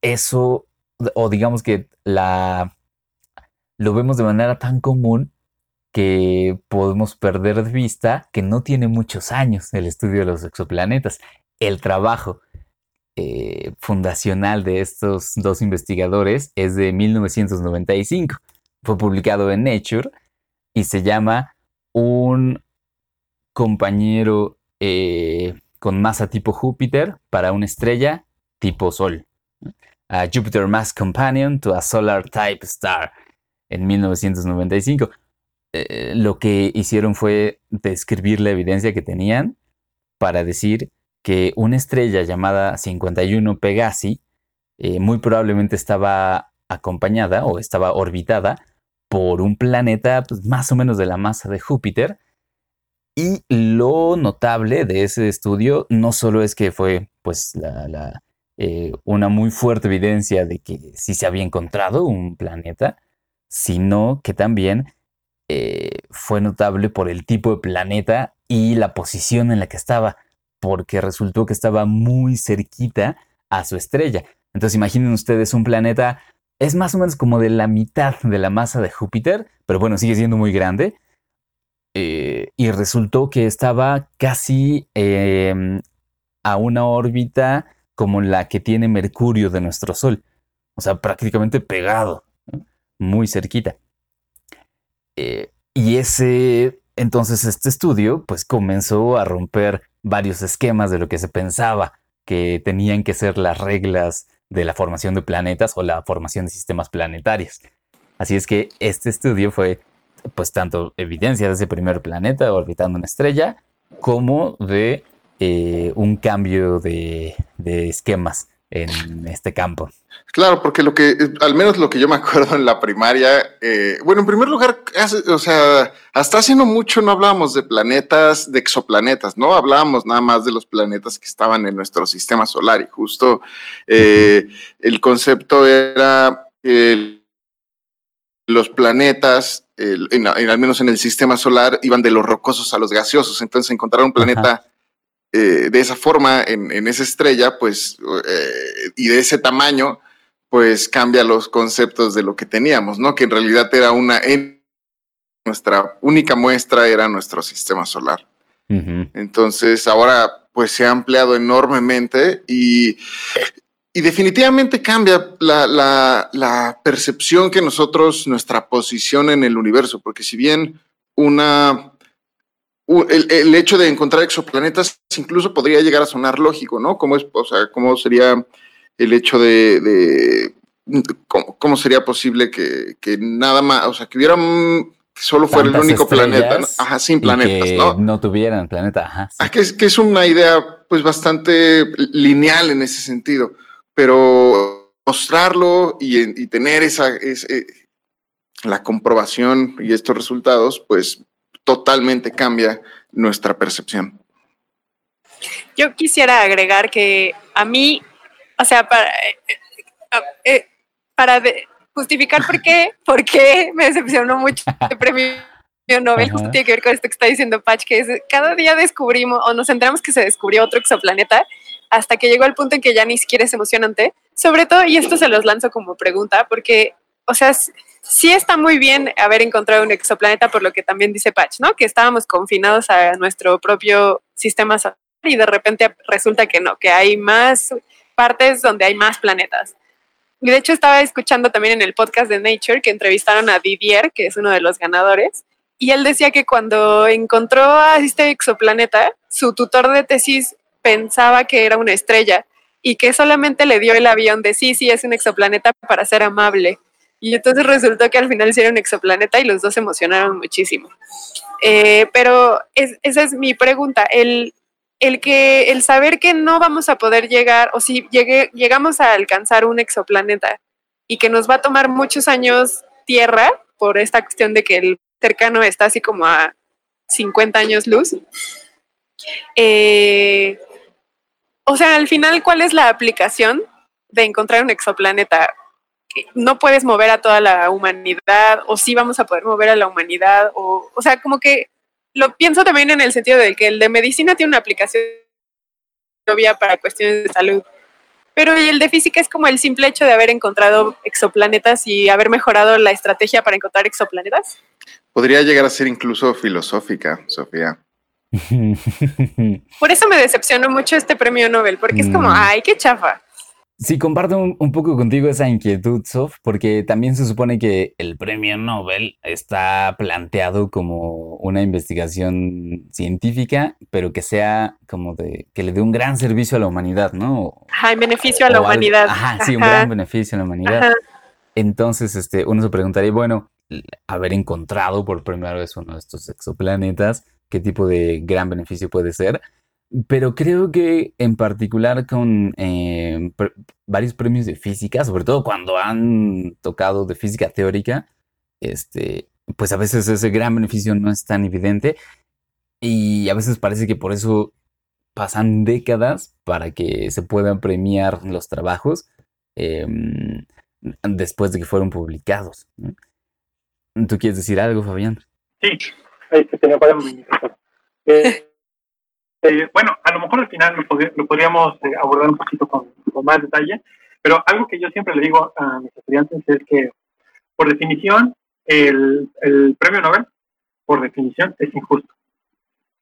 eso, o digamos que la, lo vemos de manera tan común que podemos perder de vista que no tiene muchos años el estudio de los exoplanetas. El trabajo eh, fundacional de estos dos investigadores es de 1995. Fue publicado en Nature y se llama Un compañero eh, con masa tipo Júpiter para una estrella tipo Sol. A Jupiter Mass Companion to a Solar Type Star en 1995. Eh, lo que hicieron fue describir la evidencia que tenían para decir que una estrella llamada 51 Pegasi eh, muy probablemente estaba acompañada o estaba orbitada por un planeta pues, más o menos de la masa de Júpiter Y lo notable de ese estudio no solo es que fue pues eh, una muy fuerte evidencia de que sí se había encontrado un planeta, sino que también eh, fue notable por el tipo de planeta y la posición en la que estaba, porque resultó que estaba muy cerquita a su estrella. Entonces imaginen ustedes un planeta, es más o menos como de la mitad de la masa de Júpiter, pero bueno, sigue siendo muy grande. Eh, y resultó que estaba casi em, a una órbita como la que tiene Mercurio de nuestro Sol. O sea, prácticamente pegado, muy cerquita. Eh, y ese, entonces este estudio, pues comenzó a romper varios esquemas de lo que se pensaba que tenían que ser las reglas de la formación de planetas o la formación de sistemas planetarios. Así es que este estudio fue pues tanto evidencia de ese primer planeta orbitando una estrella, como de eh, un cambio de, esquemas en este campo. Claro, porque lo que, al menos lo que yo me acuerdo en la primaria, eh, bueno, en primer lugar, o sea, hasta hace no mucho no hablábamos de planetas, de exoplanetas, ¿no? Hablábamos nada más de los planetas que estaban en nuestro sistema solar y justo eh, el concepto era los planetas en, al menos en el sistema solar, iban de los rocosos a los gaseosos. Entonces, encontrar un planeta eh, de esa forma en, esa estrella, pues, eh, y de ese tamaño, pues cambia los conceptos de lo que teníamos, ¿no? Que en realidad era una. nuestra única muestra era nuestro sistema solar. Entonces, ahora, pues se ha ampliado enormemente y y definitivamente cambia la, percepción que nosotros, nuestra posición en el universo, porque si bien una, el, hecho de encontrar exoplanetas incluso podría llegar a sonar lógico, ¿no? ¿Cómo, es, o sea, cómo sería el hecho de, cómo, sería posible que, nada más, o sea, que hubiera solo fuera el único planeta, ajá, sin planetas, ¿no? No tuvieran planeta, ajá. Ah, que, es, que es una idea pues bastante lineal en ese sentido pero mostrarlo y, tener esa, eh, la comprobación y estos resultados, pues totalmente cambia nuestra percepción. Yo quisiera agregar que a mí, o sea, para, eh, eh, para justificar por qué, (laughs) por qué me decepcionó mucho este premio Nobel, justo tiene que ver con esto que está diciendo Patch, que es cada día descubrimos o nos enteramos que se descubrió otro exoplaneta hasta que llegó al punto en que ya ni siquiera es emocionante. Sobre todo, y esto se los lanzo como pregunta, porque, o sea, sí está muy bien haber encontrado un exoplaneta, por lo que también dice Patch, ¿no? Que estábamos confinados a nuestro propio sistema solar y de repente resulta que no, que hay más partes donde hay más planetas. Y de hecho estaba escuchando también en el podcast de Nature que entrevistaron a Didier, que es uno de los ganadores, y él decía que cuando encontró a este exoplaneta, su tutor de tesis pensaba que era una estrella y que solamente le dio el avión de sí, sí, es un exoplaneta para ser amable. Y entonces resultó que al final sí era un exoplaneta y los dos se emocionaron muchísimo. Eh, pero esa es mi pregunta, el, el, que, el saber que no vamos a poder llegar, o si llegue, llegamos a alcanzar un exoplaneta y que nos va a tomar muchos años Tierra, por esta cuestión de que el cercano está así como a 50 años luz, eh, o sea, al final, ¿cuál es la aplicación de encontrar un exoplaneta? No puedes mover a toda la humanidad, o sí vamos a poder mover a la humanidad, o, o sea, como que lo pienso también en el sentido de que el de medicina tiene una aplicación obvia para cuestiones de salud, pero el de física es como el simple hecho de haber encontrado exoplanetas y haber mejorado la estrategia para encontrar exoplanetas. Podría llegar a ser incluso filosófica, Sofía. (laughs) Por eso me decepcionó mucho este premio Nobel, porque es como, mm. ay, qué chafa. Sí, comparto un, poco contigo esa inquietud, Sof, porque también se supone que el premio Nobel está planteado como una investigación científica, pero que sea como de, que le dé un gran servicio a la humanidad, ¿no? Ajá, en beneficio a la humanidad. ajá, sí, un gran beneficio a la humanidad. Entonces, este, uno se preguntaría, bueno, haber encontrado por primera vez uno de estos exoplanetas, qué tipo de gran beneficio puede ser. Pero creo que en particular con eh, varios premios de física, sobre todo cuando han tocado de física teórica, este, pues a veces ese gran beneficio no es tan evidente. y a veces parece que por eso pasan décadas para que se puedan premiar los trabajos em, después de que fueron publicados. ¿Tú quieres decir algo, Fabián? Sí, ahí se tenía para eh, eh, bueno, a lo mejor al final lo, podríamos eh, abordar un poquito con, más detalle, pero algo que yo siempre le digo a mis estudiantes es que, por definición, el, premio Nobel, por definición, es injusto.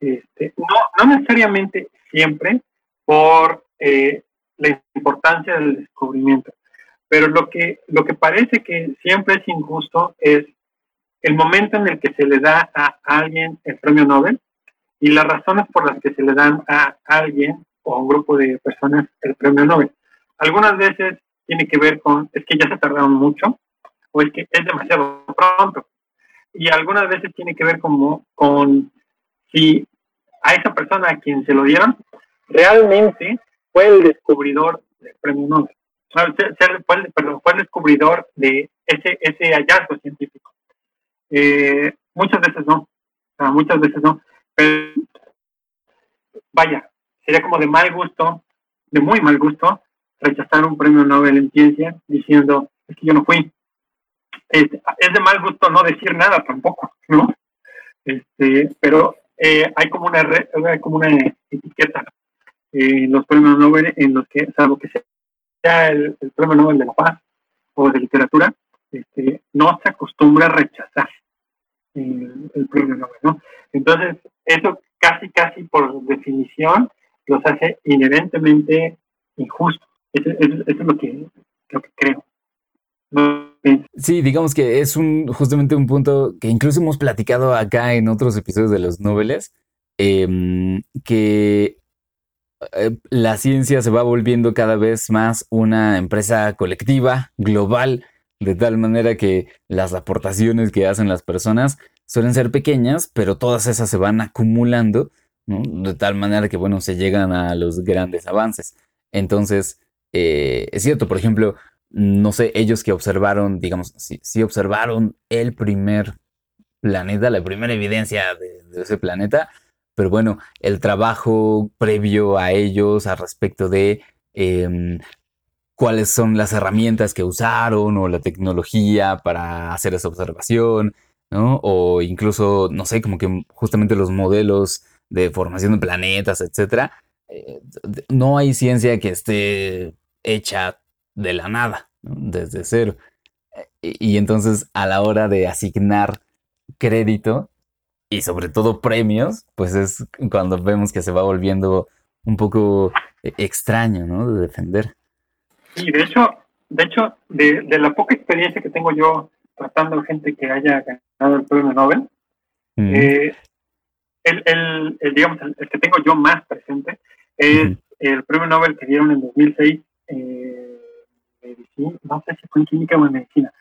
Este, no, no necesariamente siempre por eh, la importancia del descubrimiento, pero lo que, lo que parece que siempre es injusto es el momento en el que se le da a alguien el premio Nobel y las razones por las que se le dan a alguien o a un grupo de personas el premio Nobel. Algunas veces tiene que ver con, es que ya se tardaron mucho o es que es demasiado pronto. Y algunas veces tiene que ver como con si a esa persona a quien se lo dieron realmente fue el descubridor del premio Nobel. Fue, perdón, fue el descubridor de ese, ese hallazgo científico. Eh, muchas veces no, muchas veces no. Pero, vaya, sería como de mal gusto, de muy mal gusto, rechazar un premio Nobel en ciencia diciendo, es que yo no fui. Este, es de mal gusto no decir nada tampoco, ¿no? Este, pero eh, hay como una hay como una etiqueta en los premios Nobel en los que, salvo que sea el, premio Nobel de la paz o de literatura, este, no se acostumbra a rechazar el, premio Nobel, ¿no? Entonces, eso casi, casi por definición los hace inherentemente injustos. Eso, es lo que, lo que creo. Sí, digamos que es un justamente un punto que incluso hemos platicado acá en otros episodios de los noveles, em, que eh, la ciencia se va volviendo cada vez más una empresa colectiva, global, de tal manera que las aportaciones que hacen las personas suelen ser pequeñas, pero todas esas se van acumulando, de tal manera que, bueno, se llegan a los grandes avances. Entonces, eh, es cierto, por ejemplo, no sé, ellos que observaron, digamos, si, observaron el primer planeta, la primera evidencia de, ese planeta, pero bueno, el trabajo previo a ellos al respecto de em, cuáles son las herramientas que usaron o la tecnología para hacer esa observación, ¿no? O incluso, no sé, como que justamente los modelos de formación de planetas, etcétera. Eh, no hay ciencia que esté hecha de la nada, desde cero. Y, entonces a la hora de asignar crédito y sobre todo premios, pues es cuando vemos que se va volviendo un poco eh, extraño, ¿no? De defender. Y de hecho, de hecho, de, la poca experiencia que tengo yo tratando a gente que haya ganado el premio Nobel, eh, el, el, digamos, el, que tengo yo más presente es el premio Nobel que dieron en 2006 eh, medicina, no sé si fue en química o en medicina,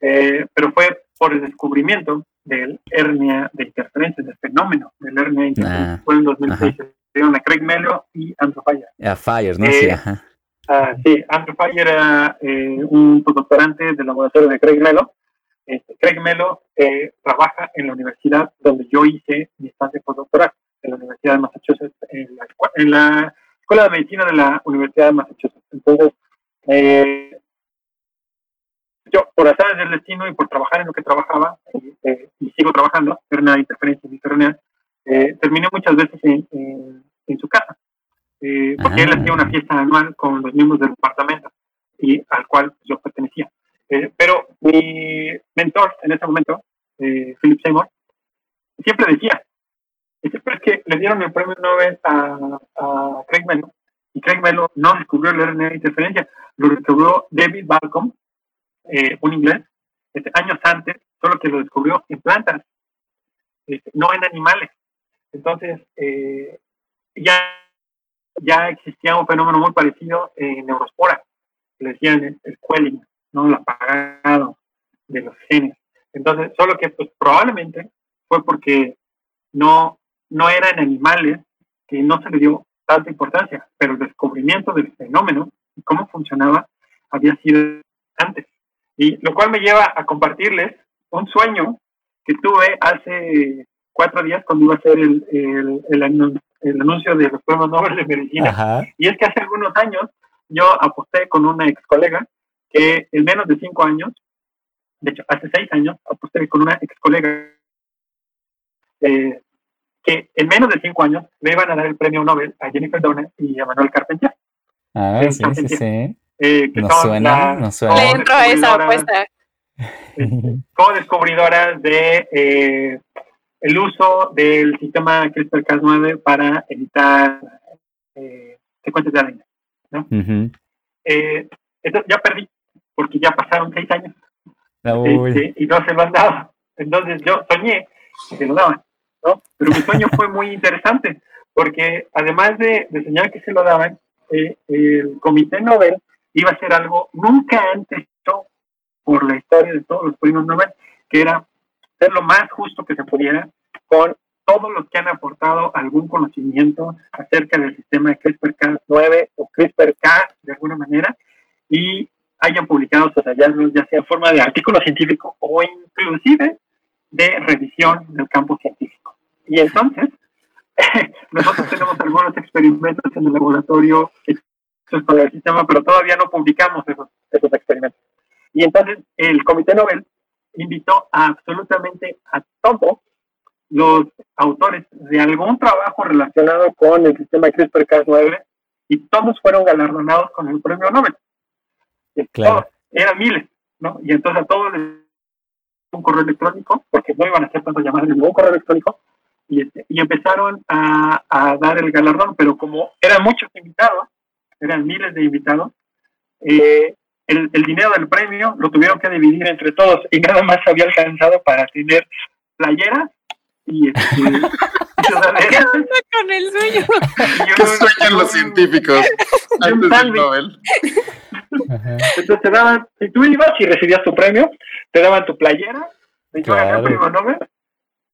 eh, pero fue por el descubrimiento del hernia de interferencia, del fenómeno del hernia de interferencia. Ah, fue en 2006. Dieron a Craig Mello y Andrew Fire. A Fire, ¿no? sí, eh, ajá. Ah, sí, Andrew Fire era eh, un doctorante del laboratorio de Craig Mello. Este, Craig Mello trabaja en la universidad donde yo hice mi estancia postdoctoral, en la Universidad de Massachusetts, en la, Escuela de Medicina de la Universidad de Massachusetts. Entonces, eh, yo, por hacer del destino y por trabajar en lo que trabajaba, eh, y sigo trabajando, era una interferencia eh, terminé muchas veces en, en, su casa, eh, porque él hacía una fiesta anual con los miembros del departamento y al cual yo pertenecía. pero mi mentor en ese momento, Philip Seymour, siempre decía, siempre es que le dieron el premio Nobel a, a Craig Mellon y Craig Mellon no descubrió el RNA de interferencia, lo descubrió David Balcom, eh, un inglés, este, años antes, solo que lo descubrió en plantas, este, no en animales. Entonces, eh, ya, ya existía un fenómeno muy parecido en neurospora, le decían el, el quelling, ¿no? el apagado de los genes. Entonces, solo que pues, probablemente fue porque no, no era en animales que no se le dio tanta importancia, pero el descubrimiento del fenómeno y cómo funcionaba había sido antes. Y lo cual me lleva a compartirles un sueño que tuve hace cuatro días cuando iba a ser el, el, el, anuncio de los premios Nobel de Medicina. Y es que hace algunos años yo aposté con una ex colega que en menos de cinco años, de hecho, hace seis años, aposté con una ex colega eh, que en menos de cinco años me iban a dar el premio Nobel a Jennifer Downey y a Manuel Carpentier. Ah, sí, sí, sí. Eh, que suena, suena. Le entro a esa apuesta. Como descubridoras de eh, el uso del sistema CRISPR-Cas9 para evitar eh, secuencias de ADN. ¿no? eh, ya perdí, porque ya pasaron seis años este, y no se lo han dado. Entonces yo soñé que se lo daban, ¿no? Pero mi sueño fue muy interesante, porque además de, de soñar que se lo daban, eh, el Comité Nobel iba a hacer algo nunca antes hecho por la historia de todos los premios Nobel, que era ser lo más justo que se pudiera con todos los que han aportado algún conocimiento acerca del sistema de CRISPR-Cas9 o CRISPR-Cas de alguna manera y hayan publicado sus hallazgos ya sea en forma de artículo científico o inclusive de revisión del campo científico. Y entonces, (laughs) nosotros tenemos algunos experimentos en el laboratorio con el sistema, pero todavía no publicamos esos, esos experimentos. Y entonces el Comité Nobel invitó a absolutamente a todos los autores de algún trabajo relacionado con el sistema CRISPR-Cas9 y todos fueron galardonados con el premio Nobel. Claro. eran miles, ¿no? Y entonces a todos les un correo electrónico, porque no iban a hacer tantas llamadas, un correo electrónico, y, este, y empezaron a, a, dar el galardón, pero como eran muchos invitados, eran miles de invitados, eh, el, el, dinero del premio lo tuvieron que dividir entre todos y nada más había alcanzado para tener playeras y este, (laughs) con el sueño. ¿Qué sueñan los científicos antes del Nobel? Entonces te daban, si tú ibas y recibías tu premio, te daban tu playera, de claro. el premio Nobel,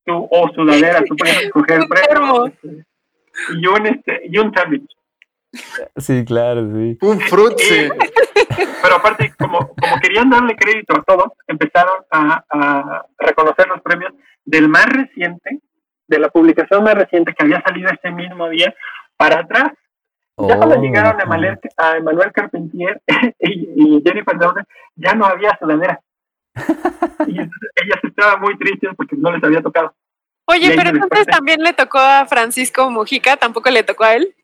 tu, o sudadera, tú puedes escoger (laughs) el premio, y un, este, y un sándwich. Sí, claro, sí. Un frutzi. Pero aparte, como, como querían darle crédito a todos, empezaron a, a reconocer los premios del más reciente, de la publicación más reciente que había salido ese mismo día, para atrás. ya cuando oh, llegaron a, Manuel, a Emmanuel Carpentier (laughs) y, Jennifer Downey, ya no había sudadera. (laughs) y ellas estaban muy tristes porque no les había tocado. Oye, pero entonces también le tocó a Francisco Mujica, tampoco le tocó a él.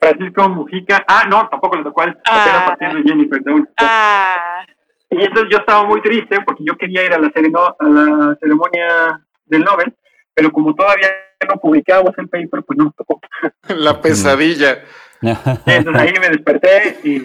Francisco Mujica, ah, no, tampoco le tocó a él, ah, de Jennifer. Ah. Y entonces yo estaba muy triste porque yo quería ir a la, a la ceremonia del Nobel, pero como todavía no publicábamos el paper, pues no me tocó. (laughs) La pesadilla. (laughs) Entonces ahí me desperté y,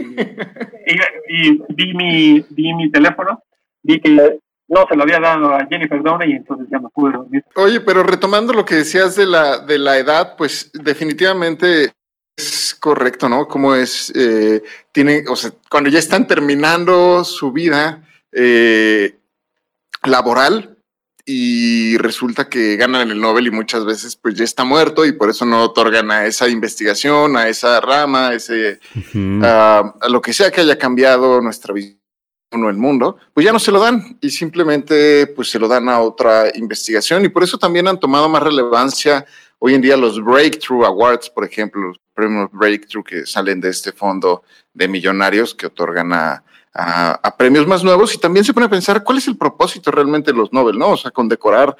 y, vi, mi, vi mi teléfono, vi que no se lo había dado a Jennifer Downey y entonces ya me pude dormir. Oye, pero retomando lo que decías de la, de la edad, pues definitivamente es correcto, ¿no? Como es, eh, tiene, o sea, cuando ya están terminando su vida eh, laboral y resulta que ganan el Nobel y muchas veces pues ya está muerto y por eso no otorgan a esa investigación, a esa rama, a ese, a, lo que sea que haya cambiado nuestra visión o el mundo, pues ya no se lo dan y simplemente pues se lo dan a otra investigación y por eso también han tomado más relevancia hoy en día los Breakthrough Awards, por ejemplo, los premios Breakthrough que salen de este fondo de millonarios que otorgan a, premios más nuevos y también se pone a pensar cuál es el propósito realmente de los Nobel, ¿no? O sea, condecorar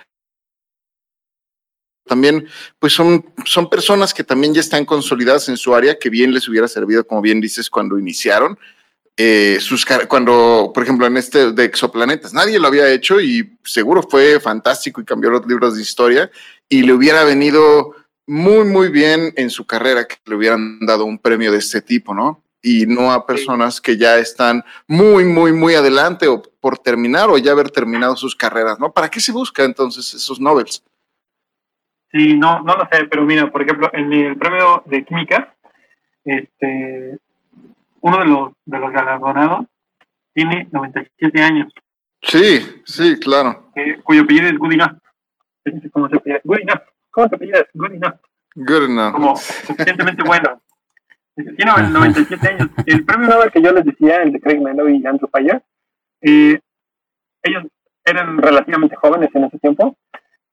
también, pues son, son personas que también ya están consolidadas en su área, que bien les hubiera servido, como bien dices, cuando iniciaron. Eh, sus, cuando, por ejemplo, en este de exoplanetas, nadie lo había hecho y seguro fue fantástico y cambió los libros de historia y le hubiera venido muy, muy bien en su carrera que le hubieran dado un premio de este tipo, ¿no? Y no a personas que ya están muy, muy, muy adelante o por terminar o ya haber terminado sus carreras, ¿no? ¿Para qué se busca entonces esos Nobels? Sí, no, no lo sé, pero mira, por ejemplo, en el premio de química, este, uno de los, de los galardonados tiene 97 años. Sí, sí, claro. Eh, cuyo apellido es Goodenough. ¿Cómo se apellida? Goodenough. ¿Cómo se apellida? Goodenough. Good enough. Como suficientemente bueno. Tiene 97 (laughs) años. El premio Nobel que yo les decía, el de Craig Mello y Andrew Fire, eh, ellos eran relativamente jóvenes en ese tiempo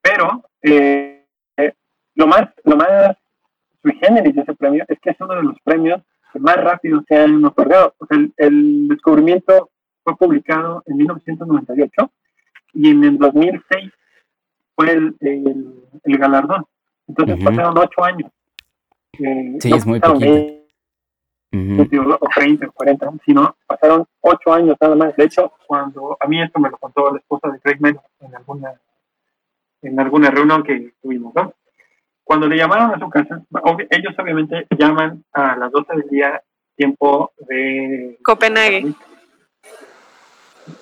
pero eh, eh, lo más, lo más sui generis de ese premio es que es uno de los premios que más rápido se han otorgado. O sea, el, el descubrimiento fue publicado en 1998 y en el 2006 fue el, el, el galardón. Entonces Ujú. pasaron ocho años. Eh, Sí, no es muy poquito. 20, Ujú. o 30 o 40, sino pasaron ocho años nada más. De hecho, cuando a mí esto me lo contó la esposa de Craig Mellon en alguna, en alguna reunión que tuvimos, ¿no? Cuando le llamaron a su casa, obvi- ellos obviamente llaman a las 12 del día, tiempo de Copenhague.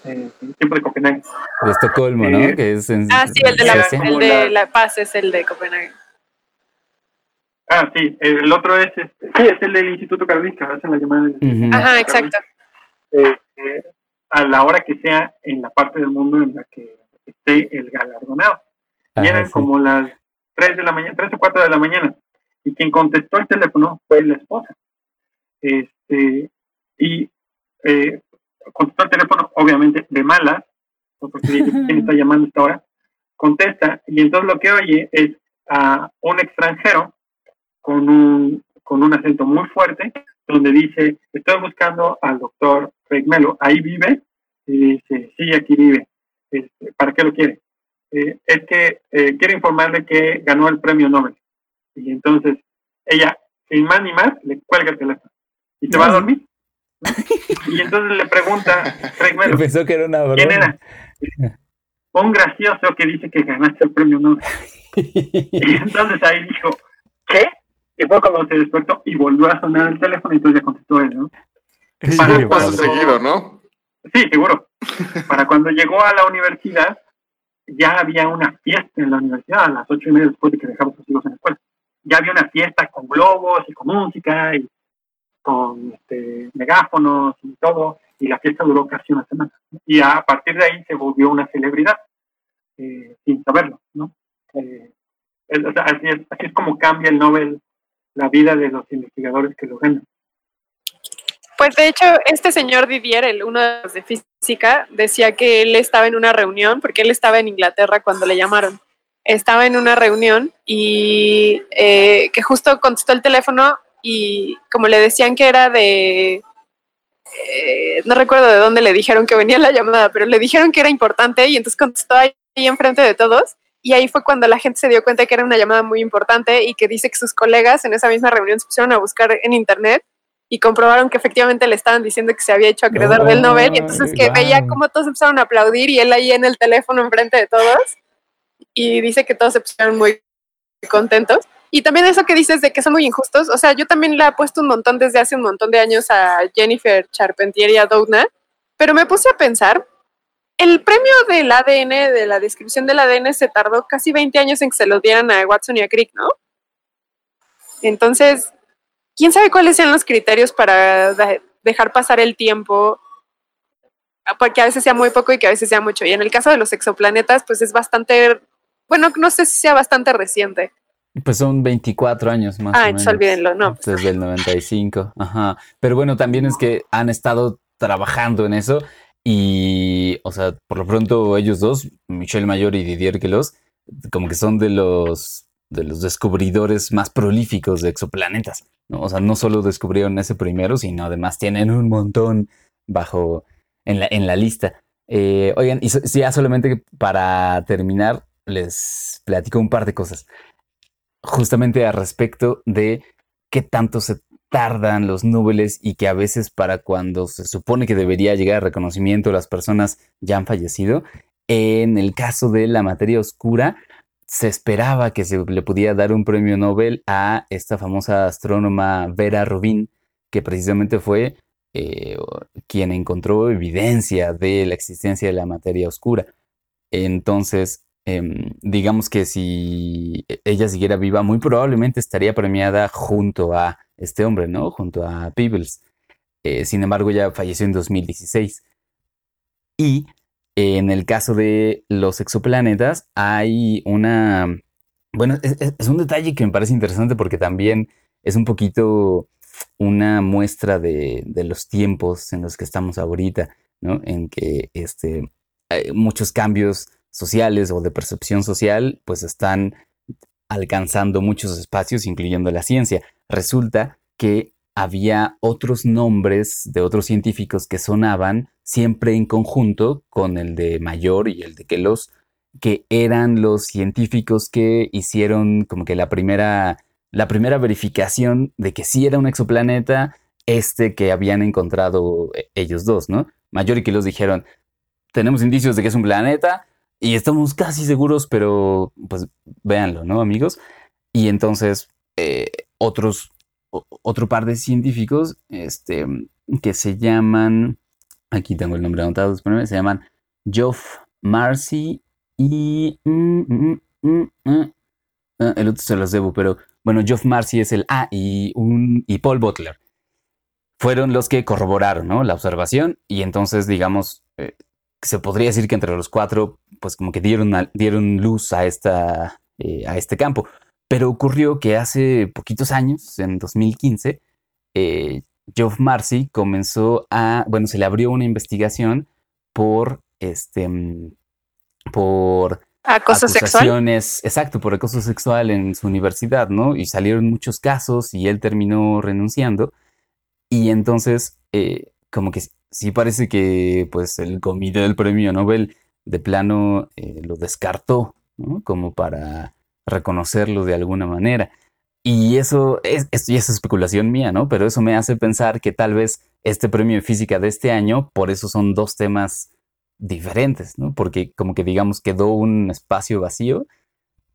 Eh, tiempo de Copenhague. De Estocolmo, ¿no? Eh, Que es en Ah, sí, el de, la, el de La Paz es el de Copenhague. Ah, sí, el otro es, este, sí, es el del Instituto Karolinska, hacen la llamada del- Ujú. Ajá, exacto. eh, eh, a la hora que sea en la parte del mundo en la que esté el galardonado. Y eran sí. como las 3 de la mañana, 3 o 4 de la mañana. Y quien contestó el teléfono fue la esposa. Este, y eh, contestó el teléfono, obviamente, de malas, ¿no? porque dice, ¿quién (laughs) está llamando a esta hora? Contesta, y entonces lo que oye es a un extranjero con un, con un acento muy fuerte, donde dice, estoy buscando al doctor Craig Mello, ahí vive, y dice, sí, aquí vive. Este, ¿Para qué lo quiere? Eh, es que eh, quiero informarle que ganó el premio Nobel. Y entonces ella, sin más ni más, le cuelga el teléfono. ¿Y se va a dormir? Y entonces le pregunta Pensó que era una broma. ¿quién era? Un gracioso que dice que ganaste el premio Nobel. (laughs) Y entonces ahí dijo, ¿qué? Y fue cuando se despertó y volvió a sonar el teléfono y entonces ya contestó él, ¿no? Sí, Para Sí, cuando- seguido, ¿no? Sí, seguro. Para cuando llegó a la universidad, ya había una fiesta en la universidad a las ocho y media después de que dejamos a sus hijos en la escuela. Ya había una fiesta con globos y con música y con este, megáfonos y todo, y la fiesta duró casi una semana. Y a partir de ahí se volvió una celebridad, eh, sin saberlo, ¿no? Eh, o sea, así, es, así es como cambia el Nobel la vida de los investigadores que lo ganan. Pues de hecho, este señor Didier, el uno de los de física, decía que él estaba en una reunión, porque él estaba en Inglaterra cuando le llamaron. Estaba en una reunión y eh, que justo contestó el teléfono y como le decían que era de... eh, no recuerdo de dónde le dijeron que venía la llamada, pero le dijeron que era importante y entonces contestó ahí enfrente de todos. Y ahí fue cuando la gente se dio cuenta que era una llamada muy importante y que dice que sus colegas en esa misma reunión se pusieron a buscar en internet y comprobaron que efectivamente le estaban diciendo que se había hecho acreedor del Nobel y entonces que veía cómo todos empezaron a aplaudir y él ahí en el teléfono enfrente de todos y dice que todos se pusieron muy contentos. Y también eso que dices de que son muy injustos, o sea, yo también le he puesto un montón desde hace un montón de años a Jennifer Charpentier y a Doudna, pero me puse a pensar, el premio del ADN, de la descripción del ADN, se tardó casi 20 años en que se lo dieran a Watson y a Crick, ¿no? Entonces, quién sabe cuáles sean los criterios para de- dejar pasar el tiempo, porque a veces sea muy poco y que a veces sea mucho. Y en el caso de los exoplanetas, pues es bastante, bueno, no sé si sea bastante reciente. Pues son 24 años más. Ah, o entonces menos. olvídenlo, no. Desde el 95. Ajá. Pero bueno, también es que han estado trabajando en eso. Y, o sea, por lo pronto ellos dos, Michelle Mayor y Didier Queloz, como que son de los de los descubridores más prolíficos de exoplanetas. ¿no? O sea, no solo descubrieron ese primero, sino además tienen un montón bajo en la, en la lista. Eh, oigan, y so- ya solamente para terminar, les platico un par de cosas. Justamente a respecto de qué tanto se tardan los Nobeles y que a veces para cuando se supone que debería llegar reconocimiento las personas ya han fallecido. En el caso de la materia oscura, se esperaba que se le pudiera dar un premio Nobel a esta famosa astrónoma Vera Rubin, que precisamente fue eh, quien encontró evidencia de la existencia de la materia oscura. Entonces, em, digamos que si ella siguiera viva, muy probablemente estaría premiada junto a este hombre, ¿no? Junto a Peebles. Eh, sin embargo, ya falleció en 2016. Y en el caso de los exoplanetas, hay una... Bueno, es un detalle que me parece interesante porque también es un poquito una muestra de, de los tiempos en los que estamos ahorita, ¿no? En que este, hay muchos cambios sociales o de percepción social, pues están alcanzando muchos espacios, incluyendo la ciencia. Resulta que había otros nombres de otros científicos que sonaban siempre en conjunto con el de Mayor y el de Kelos, que eran los científicos que hicieron como que la primera, la primera verificación de que sí era un exoplaneta este que habían encontrado eh, ellos dos, ¿no? Mayor y Kelos dijeron, tenemos indicios de que es un planeta y estamos casi seguros, pero pues véanlo, ¿no, amigos? Y entonces eh, otros, otro par de científicos este, que se llaman, aquí tengo el nombre anotado, se llaman Geoff Marcy y... Mm, mm, mm, ah, el otro se los debo, pero bueno, Geoff Marcy es el A y, un, y Paul Butler. Fueron los que corroboraron ¿no? la observación y entonces, digamos, eh, se podría decir que entre los cuatro, pues como que dieron, dieron luz a, esta, eh, a este campo. Pero ocurrió que hace poquitos años, en 2015, eh, Geoff Marcy comenzó a, bueno, se le abrió una investigación por, este, mm, por acoso sexual. Exacto, por acoso sexual en su universidad, ¿no? Y salieron muchos casos y él terminó renunciando. Y entonces, eh, como que sí parece que pues el comité del premio Nobel de plano eh, lo descartó, ¿no? Como para reconocerlo de alguna manera. Y eso es, ya es especulación mía, ¿no? Pero eso me hace pensar que tal vez este premio de física de este año, por eso son dos temas diferentes, ¿no? Porque como que digamos quedó un espacio vacío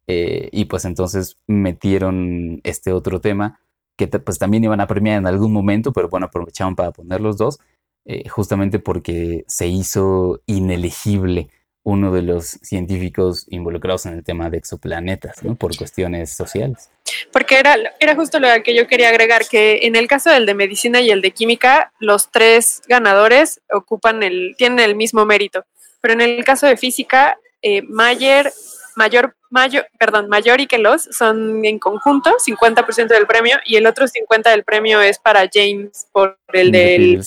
eh, y pues entonces metieron este otro tema que pues también iban a premiar en algún momento, pero bueno, aprovecharon para poner los dos eh, justamente porque se hizo inelegible uno de los científicos involucrados en el tema de exoplanetas, ¿no? Por cuestiones sociales. Porque era, era justo lo que yo quería agregar, que en el caso del de medicina y el de química, los tres ganadores ocupan el, tienen el mismo mérito. Pero en el caso de física, eh, Mayer, mayor, mayor, perdón, Mayor y Kelos son en conjunto 50% del premio y el otro 50% del premio es para James por el del...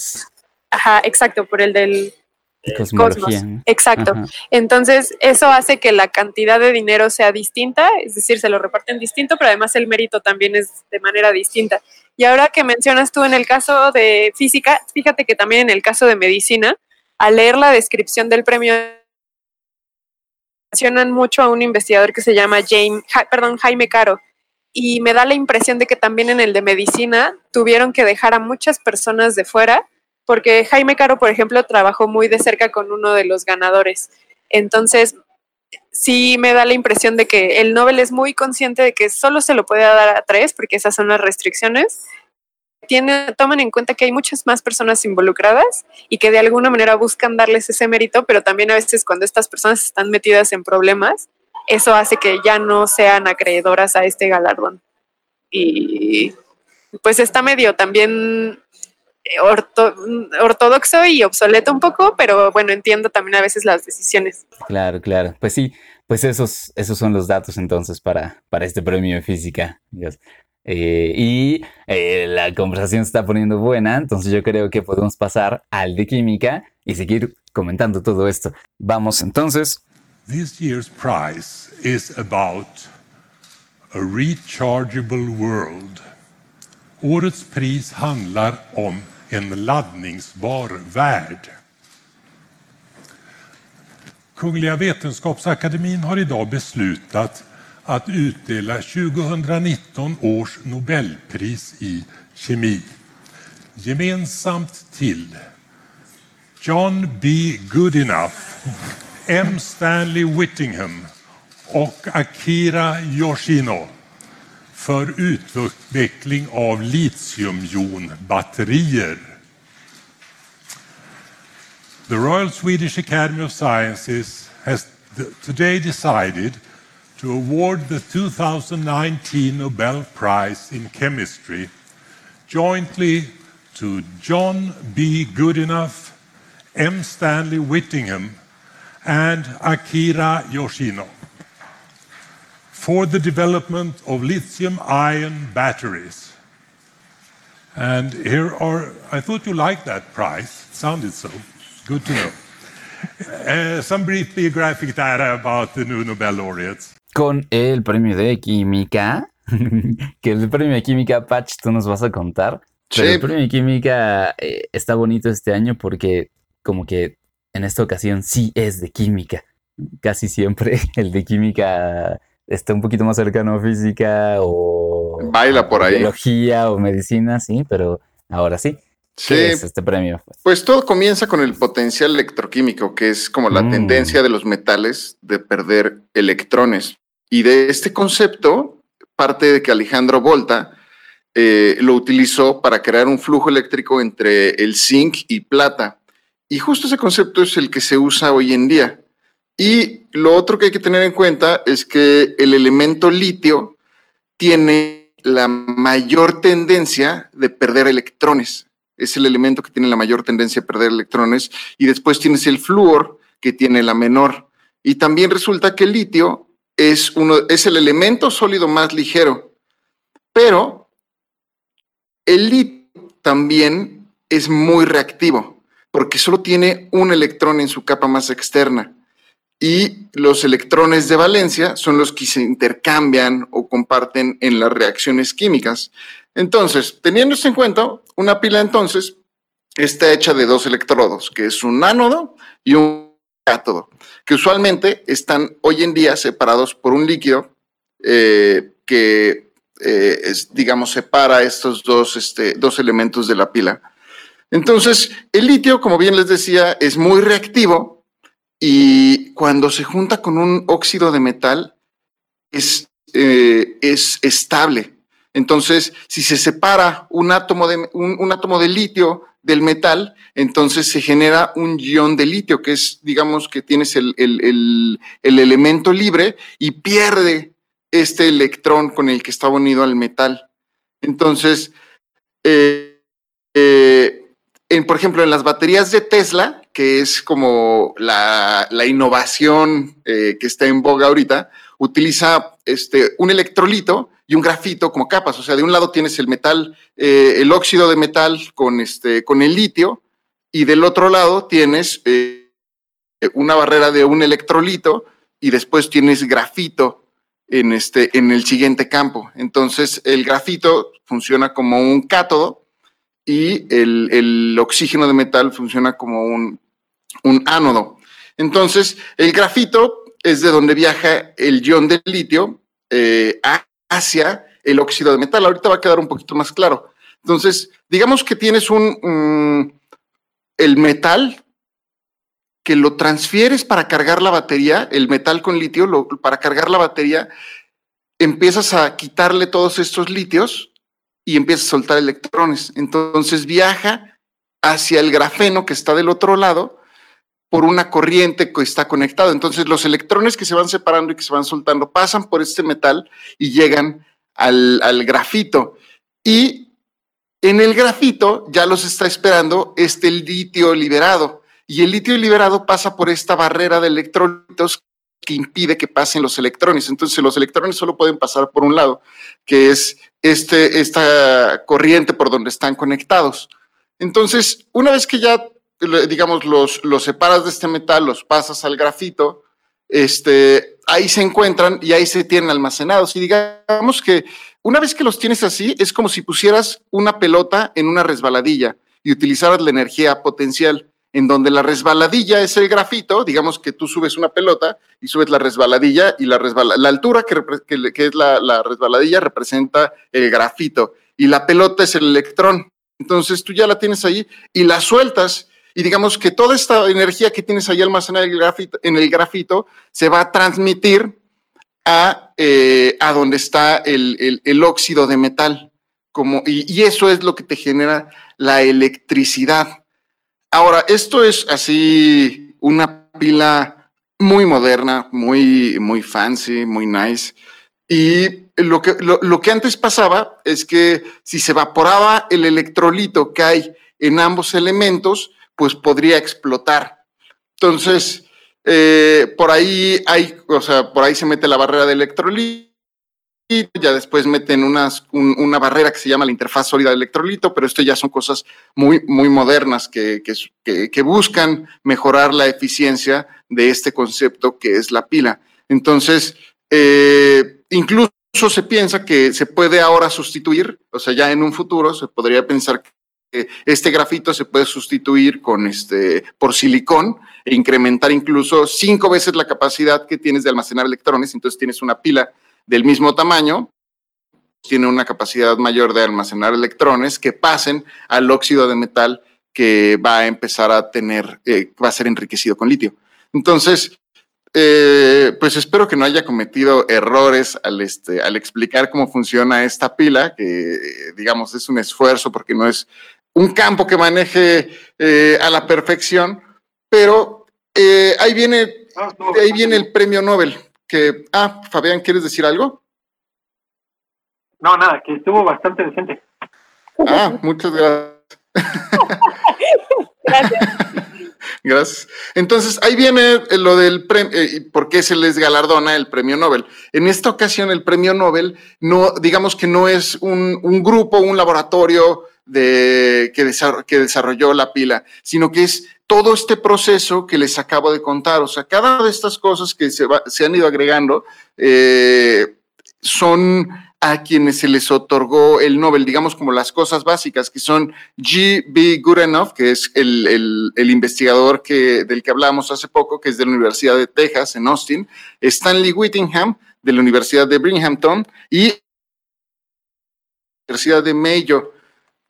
Ajá, exacto, por el del cosmos. Exacto. Entonces, eso hace que la cantidad de dinero sea distinta, es decir, se lo reparten distinto, pero además el mérito también es de manera distinta. Y ahora que mencionas tú en el caso de física, fíjate que también en el caso de medicina, al leer la descripción del premio mencionan mucho a un investigador que se llama James, perdón, Jaime Caro, y me da la impresión de que también en el de medicina tuvieron que dejar a muchas personas de fuera porque Jaime Caro, por ejemplo, trabajó muy de cerca con uno de los ganadores. Entonces, sí me da la impresión de que el Nobel es muy consciente de que solo se lo puede dar a tres, porque esas son las restricciones. Tiene, toman en cuenta que hay muchas más personas involucradas y que de alguna manera buscan darles ese mérito, pero también a veces cuando estas personas están metidas en problemas, eso hace que ya no sean acreedoras a este galardón. Y pues está medio también ortodoxo y obsoleto un poco, pero bueno, entiendo también a veces las decisiones. Claro, claro. Pues sí, pues esos, esos son los datos entonces para, para este premio de física. Eh, y eh, la conversación se está poniendo buena, entonces yo creo que podemos pasar al de química y seguir comentando todo esto. Vamos entonces. This year's prize is about a rechargeable world. Årets pris handlar om en laddningsbar värld. Kungliga Vetenskapsakademin har idag beslutat att utdela 2019 års Nobelpris i kemi gemensamt till John B. Goodenough, M. Stanley Whittingham och Akira Yoshino för utveckling av litiumjonbatterier. The Royal Swedish Academy of Sciences has today decided to award the 2019 Nobel Prize in Chemistry jointly to John B. Goodenough, M. Stanley Whittingham, and Akira Yoshino for the development of lithium ion batteries. And here are, I thought you liked that prize. It sounded so. Good to know. (laughs) Uh, some brief biographic data about the new Nobel laureates. Con el premio de química, (laughs) que el premio de química, Patch, tú nos vas a contar. Pero Sí. el premio de química eh, está bonito este año porque como que en esta ocasión sí es de química. Casi siempre (laughs) el de química está un poquito más cercano a física o Baila por o ahí. biología o medicina, sí, pero ahora sí. Sí, ¿Qué es este premio? pues todo comienza con el potencial electroquímico, que es como la Mm. tendencia de los metales de perder electrones. Y de este concepto parte de que Alejandro Volta eh, lo utilizó para crear un flujo eléctrico entre el zinc y plata. Y justo ese concepto es el que se usa hoy en día. Y lo otro que hay que tener en cuenta es que el elemento litio tiene la mayor tendencia de perder electrones. Es el elemento que tiene la mayor tendencia a perder electrones. Y después tienes el flúor, que tiene la menor. Y también resulta que el litio es, uno, es el elemento sólido más ligero. Pero el litio también es muy reactivo, porque solo tiene un electrón en su capa más externa. Y los electrones de valencia son los que se intercambian o comparten en las reacciones químicas. Entonces, teniendo esto en cuenta, una pila entonces está hecha de dos electrodos, que es un ánodo y un cátodo, que usualmente están hoy en día separados por un líquido eh, que, eh, digamos, separa estos dos, este, dos elementos de la pila. Entonces, el litio, como bien les decía, es muy reactivo y cuando se junta con un óxido de metal es, eh, es estable. Entonces, si se separa un átomo de, un, átomo de litio del metal, entonces se genera un ion de litio, que es, digamos, que tienes el, el, el, el elemento libre y pierde este electrón con el que está unido al metal. Entonces, eh, eh, por ejemplo, en las baterías de Tesla, que es como la, la innovación eh, que está en boga ahorita, utiliza este, un electrolito y un grafito como capas. O sea, de un lado tienes el metal, eh, el óxido de metal con, este, con el litio, y del otro lado tienes eh, una barrera de un electrolito y después tienes grafito en, este, en el siguiente campo. Entonces, el grafito funciona como un cátodo y el, el oxígeno de metal funciona como un, un ánodo. Entonces, el grafito es de donde viaja el ion del litio eh, hacia el óxido de metal. Ahorita va a quedar un poquito más claro. Entonces, digamos que tienes un, um, el metal que lo transfieres para cargar la batería, el metal con litio, para cargar la batería, empiezas a quitarle todos estos litios y empiezas a soltar electrones. Entonces viaja hacia el grafeno que está del otro lado por una corriente que está conectado. Entonces los electrones que se van separando y que se van soltando pasan por este metal y llegan al, al grafito. Y en el grafito ya los está esperando este litio liberado. Y el litio liberado pasa por esta barrera de electrolitos que impide que pasen los electrones. Entonces los electrones solo pueden pasar por un lado, que es este, esta corriente por donde están conectados. Entonces, una vez que ya, digamos, los, los separas de este metal, los pasas al grafito, este, ahí se encuentran y ahí se tienen almacenados. Y digamos que una vez que los tienes así, es como si pusieras una pelota en una resbaladilla y utilizaras la energía potencial en donde la resbaladilla es el grafito, digamos que tú subes una pelota y subes la resbaladilla y la, resbala, la altura que, que, es la, la, resbaladilla representa el grafito y la pelota es el electrón. Entonces tú ya la tienes ahí y la sueltas y digamos que toda esta energía que tienes ahí almacenada en el grafito, se va a transmitir a, eh, a donde está el, el, el, óxido de metal. Como, y, y eso es lo que te genera la electricidad. Ahora, esto es así una pila muy moderna, muy, muy fancy, muy nice. Y lo que, lo, lo, que antes pasaba es que si se evaporaba el electrolito que hay en ambos elementos, pues podría explotar. Entonces, eh, por ahí hay, o sea, por ahí se mete la barrera de electrolito ya después meten unas, una barrera que se llama la interfaz sólida de electrolito, pero esto ya son cosas muy, muy modernas que, que, buscan mejorar la eficiencia de este concepto que es la pila. Entonces, eh, incluso se piensa que se puede ahora sustituir, o sea, ya en un futuro se podría pensar que este grafito se puede sustituir con este, por silicón e incrementar incluso cinco veces la capacidad que tienes de almacenar electrones, entonces tienes una pila del mismo tamaño, tiene una capacidad mayor de almacenar electrones que pasen al óxido de metal que va a empezar a tener, eh, va a ser enriquecido con litio. Entonces, eh, pues espero que no haya cometido errores este, al explicar cómo funciona esta pila, que digamos es un esfuerzo porque no es un campo que maneje eh, a la perfección, pero ahí, viene, ahí viene el premio Nobel que, ah, Fabián, ¿quieres decir algo? No, nada, que estuvo bastante decente. Ah, muchas gracias. gracias. (laughs) Gracias. Entonces, ahí viene lo del premio, eh, ¿por qué se les galardona el premio Nobel? En esta ocasión, el premio Nobel, no, digamos que no es un, un grupo, un laboratorio de, que, que desarrolló la pila, sino que es todo este proceso que les acabo de contar. O sea, cada de estas cosas que se, se han ido agregando eh, son a quienes se les otorgó el Nobel, digamos como las cosas básicas, que son G.B. Goodenough, que es el, el, investigador que, del que hablamos hace poco, que es de la Universidad de Texas en Austin, Stanley Whittingham, de la Universidad de Binghamton, y Universidad de Mayo.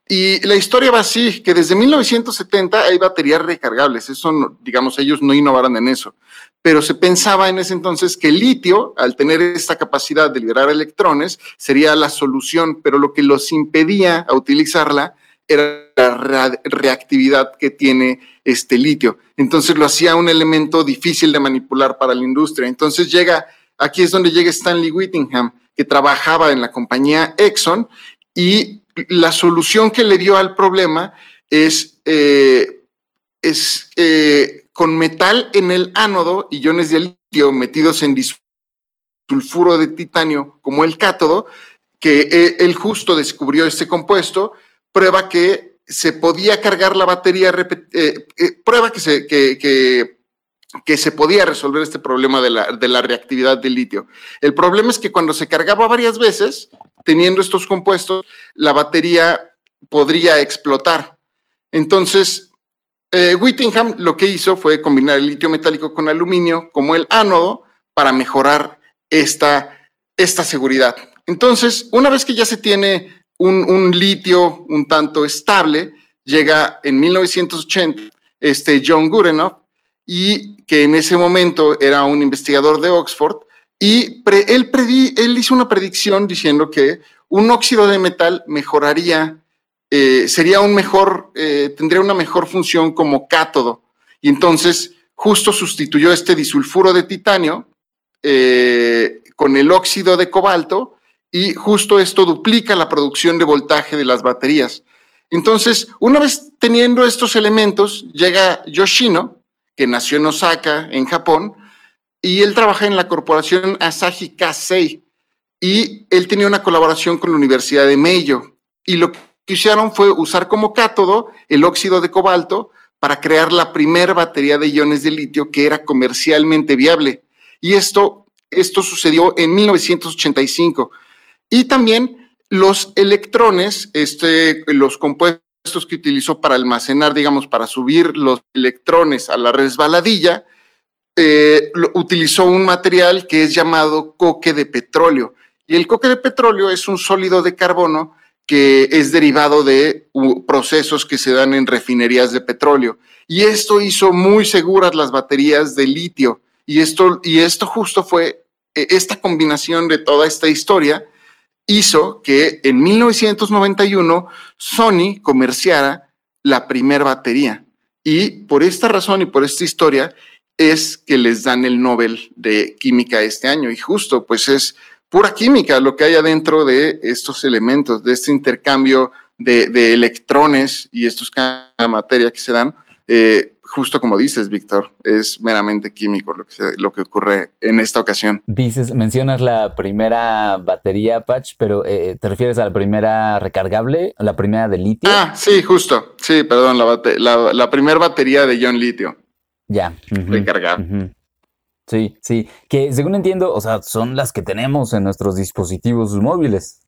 Y la historia va así, que desde 1970 hay baterías recargables, eso, digamos, ellos no innovaron en eso, pero se pensaba en ese entonces que el litio, al tener esta capacidad de liberar electrones, sería la solución, pero lo que los impedía a utilizarla era la reactividad que tiene este litio. Entonces lo hacía un elemento difícil de manipular para la industria. Entonces llega, aquí es donde llega Stanley Whittingham, que trabajaba en la compañía Exxon y la solución que le dio al problema es, eh, es eh, con metal en el ánodo iones de litio metidos en disulfuro de titanio como el cátodo, que eh, él justo descubrió este compuesto, prueba que se podía cargar la batería, prueba que se, que, que, se podía resolver este problema de la, de la reactividad del litio. El problema es que cuando se cargaba varias veces, teniendo estos compuestos, la batería podría explotar. Entonces, eh, Whittingham lo que hizo fue combinar el litio metálico con aluminio como el ánodo para mejorar esta, esta seguridad. Entonces, una vez que ya se tiene un, litio un tanto estable, llega en 1980 este John Goodenough, y que en ese momento era un investigador de Oxford, y él, hizo una predicción diciendo que un óxido de metal mejoraría, eh, sería un mejor, eh, tendría una mejor función como cátodo. Y entonces justo sustituyó este disulfuro de titanio eh, con el óxido de cobalto y justo esto duplica la producción de voltaje de las baterías. Entonces, una vez teniendo estos elementos, llega Yoshino, que nació en Osaka, en Japón, y él trabaja en la corporación Asahi Kasei y él tenía una colaboración con la Universidad de Mayo y lo que hicieron fue usar como cátodo el óxido de cobalto para crear la primera batería de iones de litio que era comercialmente viable. Y esto, esto sucedió en 1985. Y también los electrones, este, los compuestos que utilizó para almacenar, digamos, para subir los electrones a la resbaladilla, eh, utilizó un material que es llamado coque de petróleo. Y el coque de petróleo es un sólido de carbono que es derivado de procesos que se dan en refinerías de petróleo. Y esto hizo muy seguras las baterías de litio. Y esto, y esto justo fue, e, esta combinación de toda esta historia hizo que en 1991 Sony comerciara la primera batería. Y por esta razón y por esta historia, es que les dan el Nobel de Química este año. Y justo, pues es pura química lo que hay adentro de estos elementos, de este intercambio de, electrones y estos de materia que se dan. Eh, justo como dices, Víctor, es meramente químico lo que, lo que ocurre en esta ocasión. Dices, mencionas la primera batería patch, pero eh, ¿te refieres a la primera recargable, la primera de litio? Ah, sí, justo. Sí, perdón, la, la, primera batería de ion litio. Ya. recargable. Sí, sí. Que según entiendo, o sea, son las que tenemos en nuestros dispositivos móviles.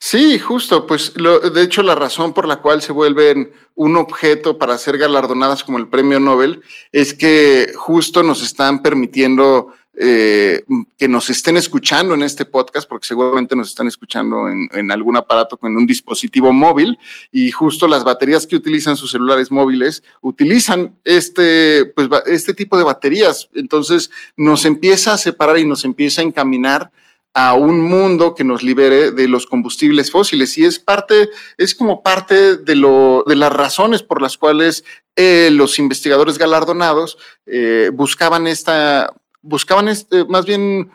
Sí, justo, pues lo, de hecho la razón por la cual se vuelven un objeto para ser galardonadas como el premio Nobel es que justo nos están permitiendo eh, que nos estén escuchando en este podcast, porque seguramente nos están escuchando en, algún aparato con un dispositivo móvil y justo las baterías que utilizan sus celulares móviles utilizan este, pues, este tipo de baterías. Entonces nos empieza a separar y nos empieza a encaminar a un mundo que nos libere de los combustibles fósiles y es parte, es como parte de, lo, de las razones por las cuales eh, los investigadores galardonados eh, buscaban esta, buscaban este, más bien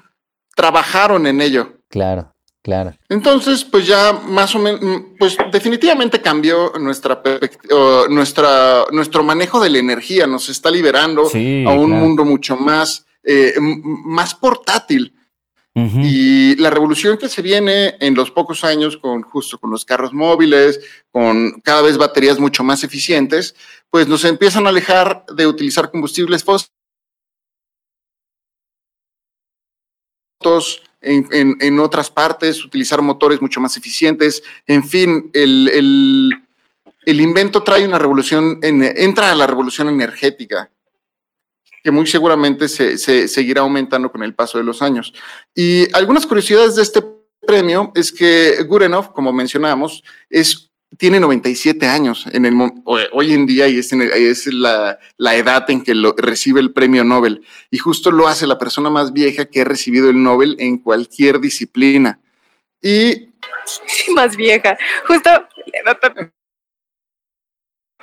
trabajaron en ello. Claro. Claro. Entonces, pues ya más o menos, pues definitivamente cambió nuestra nuestra, nuestro manejo de la energía, nos está liberando a un mundo mucho más, eh, más portátil. Y la revolución que se viene en los pocos años con justo con los carros móviles, con cada vez baterías mucho más eficientes, pues nos empiezan a alejar de utilizar combustibles fósiles. En, en, otras partes, utilizar motores mucho más eficientes. En fin, el, el, el invento trae una revolución, en, entra a la revolución energética que muy seguramente se, seguirá aumentando con el paso de los años. Y algunas curiosidades de este premio es que Gurenov, como mencionábamos, es, tiene 97 años en el, hoy en día y es, es la, la, edad en que recibe el premio Nobel. Y justo lo hace la persona más vieja que ha recibido el Nobel en cualquier disciplina. Y... (laughs) Más vieja. Justo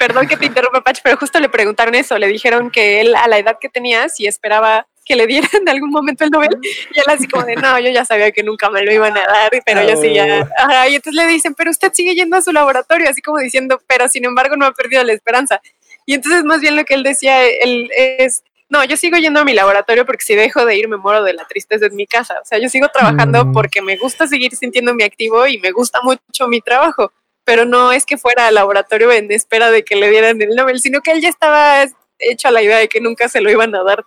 perdón que te interrumpa, Pach, pero justo le preguntaron eso, le dijeron que él a la edad que tenía, si esperaba que le dieran (laughs) en algún momento el Nobel, y él así como de, no, yo ya sabía que nunca me lo iban a dar, pero yo sí ya, oh. y entonces le dicen, pero usted sigue yendo a su laboratorio, así como diciendo, pero sin embargo no ha perdido la esperanza. Y entonces más bien lo que él decía él es, no, yo sigo yendo a mi laboratorio porque si dejo de ir me muero de la tristeza en mi casa. O sea, yo sigo trabajando mm. porque me gusta seguir sintiéndome activo y me gusta mucho mi trabajo pero no es que fuera al laboratorio en espera de que le dieran el Nobel, sino que él ya estaba hecho a la idea de que nunca se lo iban a dar.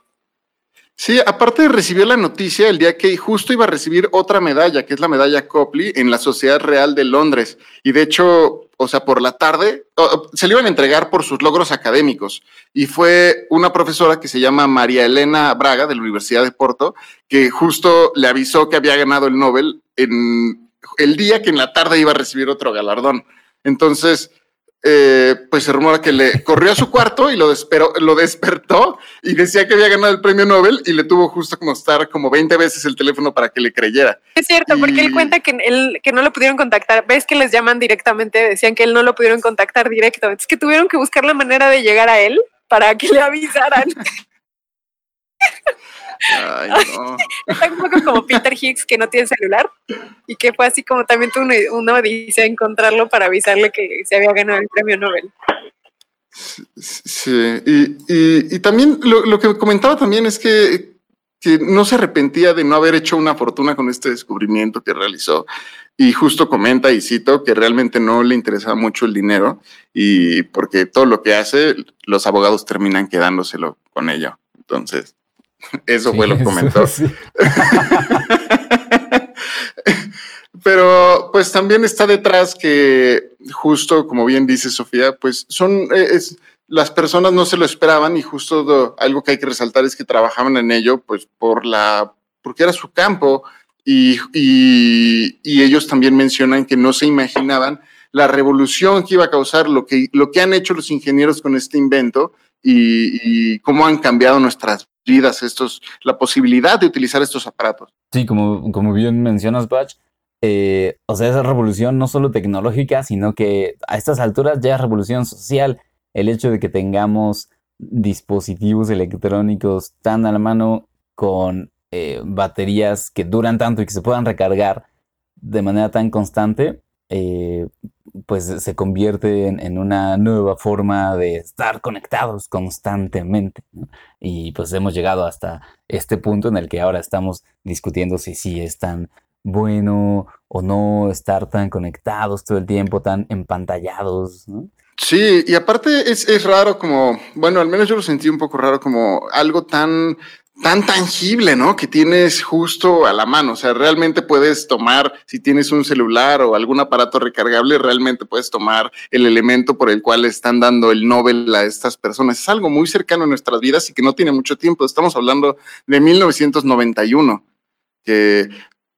Sí, aparte recibió la noticia el día que justo iba a recibir otra medalla, que es la medalla Copley en la Sociedad Real de Londres. Y de hecho, o sea, por la tarde se le iban a entregar por sus logros académicos. Y fue una profesora que se llama María Elena Braga de la Universidad de Porto, que justo le avisó que había ganado el Nobel en el día que en la tarde iba a recibir otro galardón. Entonces, eh, pues se rumora que le corrió a su cuarto y lo, lo despertó y decía que había ganado el premio Nobel y le tuvo justo como estar como 20 veces el teléfono para que le creyera. Es cierto, porque él cuenta que, él, que no lo pudieron contactar. Ves que les llaman directamente, decían que él no lo pudieron contactar directo. Es que tuvieron que buscar la manera de llegar a él para que le avisaran. (laughs) Ay, (laughs) no. Está un poco como Peter Higgs que no tiene celular y que fue así como también tuvo una, dice encontrarlo para avisarle que se había ganado el premio Nobel. Sí, y, también lo, que comentaba también es que, que no se arrepentía de no haber hecho una fortuna con este descubrimiento que realizó. Y justo comenta y cito que realmente no le interesaba mucho el dinero y porque todo lo que hace, los abogados terminan quedándoselo con ello. Entonces, (laughs) eso fue lo que comentó. (laughs) (laughs) Pero pues también está detrás que justo como bien dice Sofía, pues son eh, las personas no se lo esperaban y justo algo que hay que resaltar es que trabajaban en ello pues por la porque era su campo y, y, ellos también mencionan que no se imaginaban la revolución que iba a causar lo que, lo que han hecho los ingenieros con este invento y, y cómo han cambiado nuestras vidas estos, la posibilidad de utilizar estos aparatos. Sí, como, como bien mencionas, Batch, eh, o sea, esa revolución no solo tecnológica, sino que a estas alturas ya es revolución social. El hecho de que tengamos dispositivos electrónicos tan a la mano con eh, baterías que duran tanto y que se puedan recargar de manera tan constante, eh, pues se convierte en, una nueva forma de estar conectados constantemente. Y pues hemos llegado hasta este punto en el que ahora estamos discutiendo si sí es tan bueno o no estar tan conectados todo el tiempo, tan empantallados. Sí, y aparte es, es raro como, bueno, al menos yo lo sentí un poco raro como algo tan tan tangible, ¿no? Que tienes justo a la mano. O sea, realmente puedes tomar, si tienes un celular o algún aparato recargable, realmente puedes tomar el elemento por el cual están dando el Nobel a estas personas. Es algo muy cercano a nuestras vidas y que no tiene mucho tiempo. Estamos hablando de 1991, que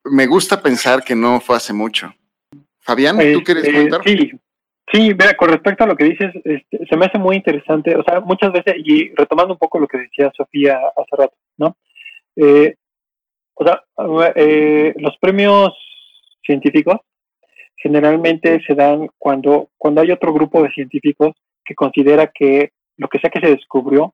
me gusta pensar que no fue hace mucho. Fabián, ¿tú quieres este, comentar? Sí, Sí, mira, con respecto a lo que dices, este, se me hace muy interesante, o sea, muchas veces, y retomando un poco lo que decía Sofía hace rato, ¿no? Eh, o sea, eh, los premios científicos generalmente se dan cuando, cuando hay otro grupo de científicos que considera que lo que sea que se descubrió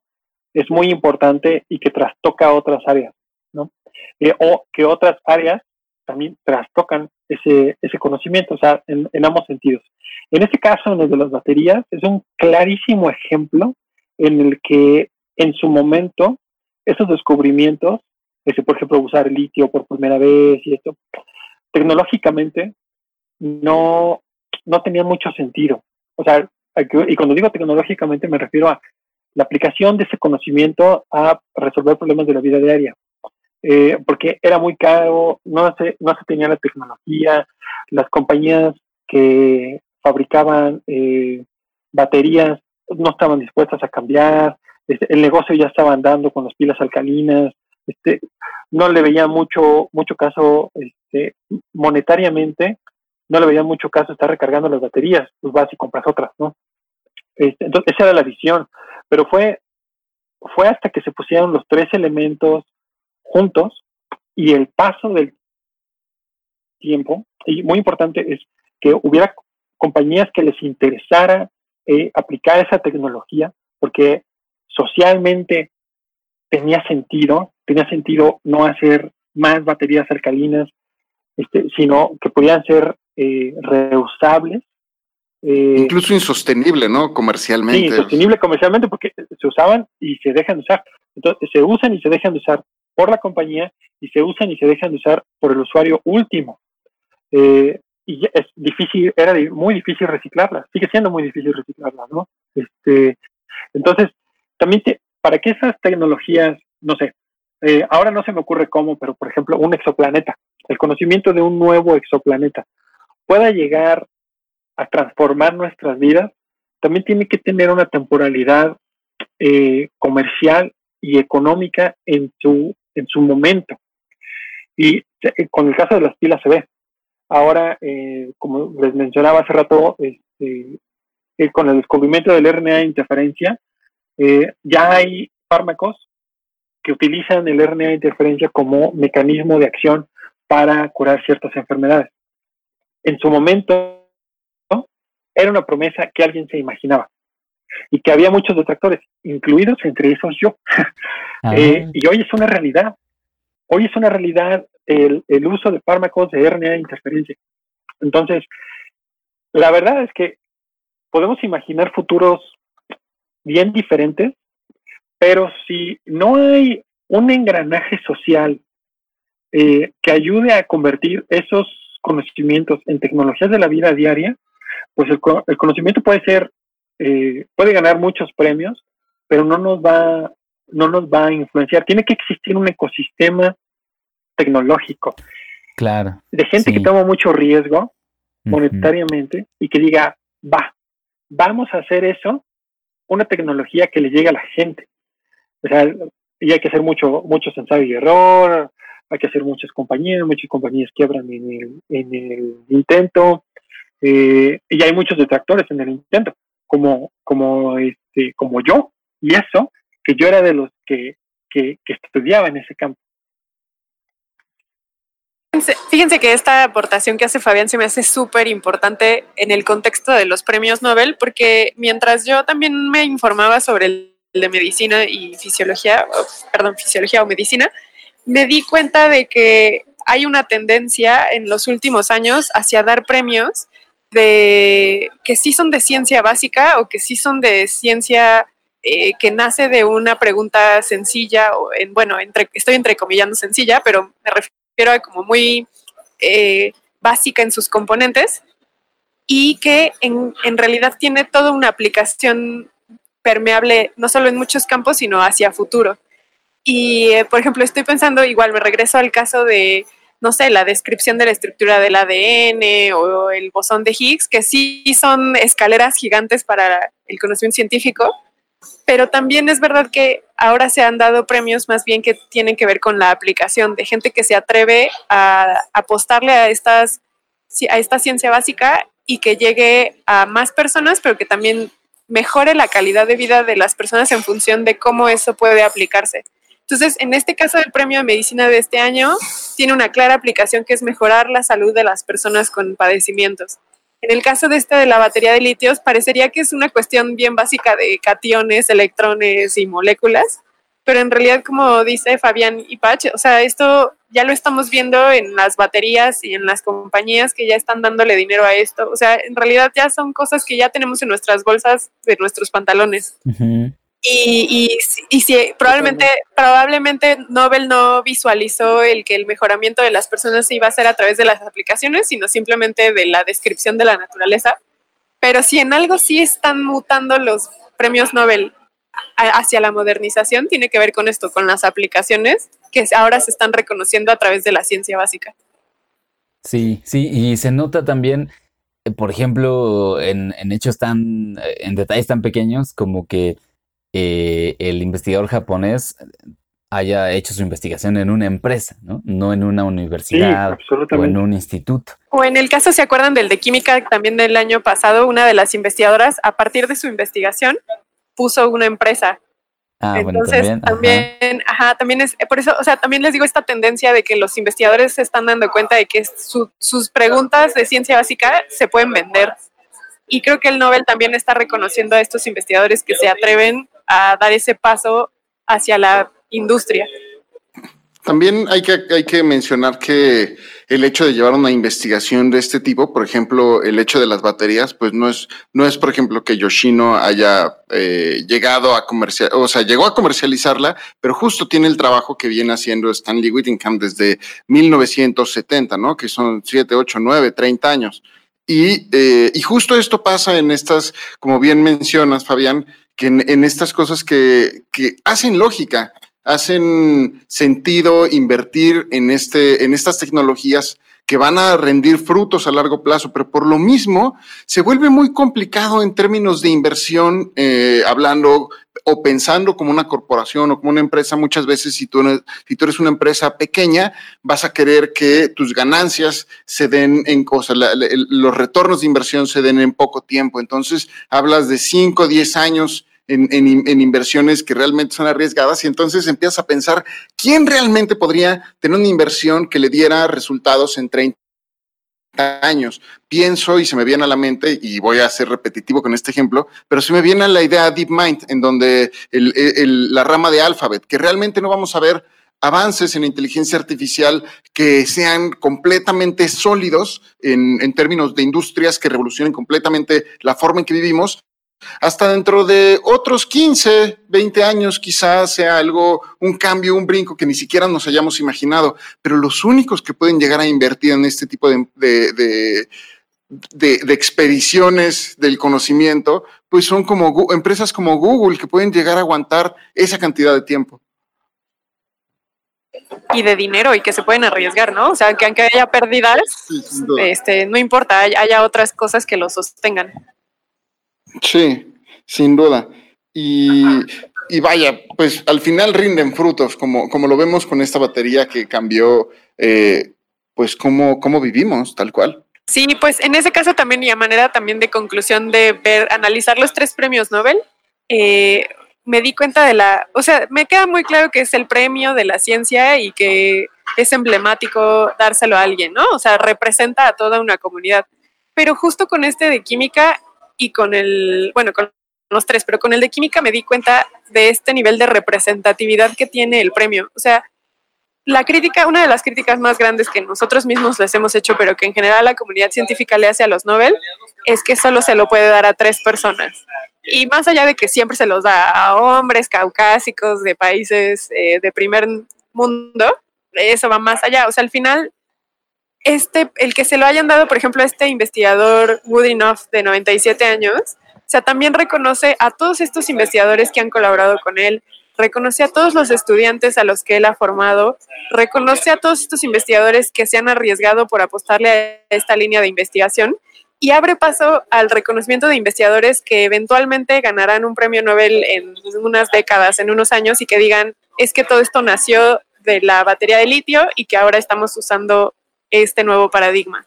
es muy importante y que trastoca otras áreas, ¿no? Eh, o que otras áreas también trastocan ese, ese conocimiento, o sea, en, en ambos sentidos. En este caso, en el de las baterías, es un clarísimo ejemplo en el que en su momento esos descubrimientos, ese, por ejemplo, usar litio por primera vez y esto, tecnológicamente no, no tenía mucho sentido. O sea, y cuando digo tecnológicamente me refiero a la aplicación de ese conocimiento a resolver problemas de la vida diaria. Eh, porque era muy caro, no se, no se tenía la tecnología, las compañías que fabricaban eh, baterías, no estaban dispuestas a cambiar, este, el negocio ya estaba andando con las pilas alcalinas, este, no le veía mucho, mucho caso este, monetariamente, no le veía mucho caso estar recargando las baterías, pues vas y compras otras, ¿no? Este, entonces, esa era la visión, pero fue, fue hasta que se pusieron los tres elementos juntos y el paso del tiempo, y muy importante es que hubiera compañías que les interesara eh, aplicar esa tecnología, porque socialmente tenía sentido, tenía sentido no hacer más baterías alcalinas, este, sino que podían ser eh, reusables. Eh, Incluso insostenible, ¿no? Comercialmente. Sí, insostenible comercialmente porque se usaban y se dejan de usar. Entonces, se usan y se dejan de usar por la compañía y se usan y se dejan de usar por el usuario último. Eh, y es difícil, era muy difícil reciclarlas, sigue siendo muy difícil reciclarlas, ¿no? Este, entonces, también para que esas tecnologías, no sé, eh, ahora no se me ocurre cómo, pero por ejemplo, un exoplaneta, el conocimiento de un nuevo exoplaneta pueda llegar a transformar nuestras vidas, también tiene que tener una temporalidad eh, comercial y económica en su, en su momento. Y eh, con el caso de las pilas se ve, Ahora, eh, como les mencionaba hace rato, este, con el descubrimiento del RNA de interferencia, eh, ya hay fármacos que utilizan el RNA de interferencia como mecanismo de acción para curar ciertas enfermedades. En su momento, era una promesa que alguien se imaginaba y que había muchos detractores, incluidos entre esos yo. (laughs) Ah. y hoy es una realidad. Hoy es una realidad el, uso de fármacos de RNA de interferencia. Entonces, la verdad es que podemos imaginar futuros bien diferentes, pero si no hay un engranaje social eh, que ayude a convertir esos conocimientos en tecnologías de la vida diaria, pues el, conocimiento puede ser, eh, puede ganar muchos premios, pero no nos va, no nos va a influenciar. Tiene que existir un ecosistema tecnológico. Claro. De gente que toma mucho riesgo monetariamente y que diga, va, vamos a hacer eso, una tecnología que le llegue a la gente. O sea, y hay que hacer mucho, muchos ensayos y error, hay que hacer muchas compañías, muchas compañías quiebran en el, en el intento, eh, y hay muchos detractores en el intento, como, como, este, como yo, y eso, que yo era de los que, que estudiaba en ese campo. Fíjense, que esta aportación que hace Fabián se me hace súper importante en el contexto de los premios Nobel, porque mientras yo también me informaba sobre el de medicina y fisiología, perdón, fisiología o medicina, me di cuenta de que hay una tendencia en los últimos años hacia dar premios de que sí son de ciencia básica o que sí son de ciencia eh, que nace de una pregunta sencilla, o en, bueno, entre, estoy entrecomillando sencilla, pero me refiero a como muy eh, básica en sus componentes y que en, en realidad tiene toda una aplicación permeable no solo en muchos campos, sino hacia futuro. Y, eh, por ejemplo, estoy pensando, igual me regreso al caso de, no sé, la descripción de la estructura del ADN o el bosón de Higgs, que sí son escaleras gigantes para el conocimiento científico, pero también es verdad que ahora se han dado premios más bien que tienen que ver con la aplicación de gente que se atreve a apostarle a, esta ciencia básica y que llegue a más personas, pero que también mejore la calidad de vida de las personas en función de cómo eso puede aplicarse. Entonces, en este caso del premio de medicina de este año, tiene una clara aplicación que es mejorar la salud de las personas con padecimientos. En el caso de este de la batería de litios, parecería que es una cuestión bien básica de cationes, electrones y moléculas, pero en realidad, como dice Fabián y Pach, o sea, esto ya lo estamos viendo en las baterías y en las compañías que ya están dándole dinero a esto. O sea, en realidad ya son cosas que ya tenemos en nuestras bolsas de nuestros pantalones. Y, y, si probablemente, probablemente Nobel no visualizó el que el mejoramiento de las personas iba a ser a través de las aplicaciones, sino simplemente de la descripción de la naturaleza. Pero si en algo sí están mutando los premios Nobel hacia la modernización tiene que ver con esto, con las aplicaciones que ahora se están reconociendo a través de la ciencia básica. Sí, sí, y se nota también, eh, por ejemplo, en, hechos tan, eh, en detalles tan pequeños como que eh, el investigador japonés haya hecho su investigación en una empresa, ¿no? No en una universidad o en un instituto. O en el caso, ¿se acuerdan del de química también del año pasado? Una de las investigadoras, a partir de su investigación, puso una empresa. Ah, Entonces, también, ajá. también es, por eso, o sea, también les digo esta tendencia de que los investigadores se están dando cuenta de que sus preguntas de ciencia básica se pueden vender. Y creo que el Nobel también está reconociendo a estos investigadores que se atreven a dar ese paso hacia la industria. También hay que, hay que mencionar que el hecho de llevar una investigación de este tipo, por ejemplo, el hecho de las baterías, pues no es, no es por ejemplo, que Yoshino haya eh, llegado a comercial, o sea, llegó a comercializarla, pero justo tiene el trabajo que viene haciendo Stanley Whittingham desde 1970, ¿no? Que son 7, 8, 9, 30 años. Y, eh, y justo esto pasa en estas, como bien mencionas, Fabián, que en, en estas cosas que, que hacen lógica hacen sentido invertir en, este, en estas tecnologías que van a rendir frutos a largo plazo, pero por lo mismo se vuelve muy complicado en términos de inversión, eh, hablando o pensando como una corporación o como una empresa, muchas veces si tú, si tú eres una empresa pequeña, vas a querer que tus ganancias se den en cosas, los retornos de inversión se den en poco tiempo. Entonces, hablas de 5, 10 años en, inversiones que realmente son arriesgadas y entonces empiezas a pensar quién realmente podría tener una inversión que le diera resultados en 30 años. Pienso y se me viene a la mente, y voy a ser repetitivo con este ejemplo, pero se me viene a la idea DeepMind, en donde la rama de Alphabet, que realmente no vamos a ver avances en inteligencia artificial que sean completamente sólidos en, en, términos de industrias que revolucionen completamente la forma en que vivimos, hasta dentro de otros 15, 20 años quizás sea algo, un cambio, un brinco que ni siquiera nos hayamos imaginado, pero los únicos que pueden llegar a invertir en este tipo de, de, de, expediciones del conocimiento, pues son como empresas como Google que pueden llegar a aguantar esa cantidad de tiempo. Y de dinero y que se pueden arriesgar, ¿no? O sea, que aunque haya pérdidas, este, no importa, haya otras cosas que lo sostengan. Sí, sin duda. Y, y, vaya, pues al final rinden frutos, como, como lo vemos con esta batería que cambió, eh, pues cómo, cómo vivimos, tal cual. Sí, pues en ese caso también y a manera también de conclusión de ver, analizar los tres premios Nobel, eh, me di cuenta de la, o sea, me queda muy claro que es el premio de la ciencia y que es emblemático dárselo a alguien, ¿no? O sea, representa a toda una comunidad. Pero justo con este de química y con el, bueno, con los tres, pero con el de química me di cuenta de este nivel de representatividad que tiene el premio. O sea, la crítica, una de las críticas más grandes que nosotros mismos les hemos hecho, pero que en general la comunidad científica le hace a los Nobel, es que solo se lo puede dar a tres personas. Y más allá de que siempre se los da a hombres caucásicos de países eh, de primer mundo, eso va más allá. O sea, al final, este, el que se lo hayan dado, por ejemplo, a este investigador Woodinoff de 97 años, o sea, también reconoce a todos estos investigadores que han colaborado con él, reconoce a todos los estudiantes a los que él ha formado, reconoce a todos estos investigadores que se han arriesgado por apostarle a esta línea de investigación y abre paso al reconocimiento de investigadores que eventualmente ganarán un premio Nobel en unas décadas, en unos años, y que digan, es que todo esto nació de la batería de litio y que ahora estamos usando este nuevo paradigma.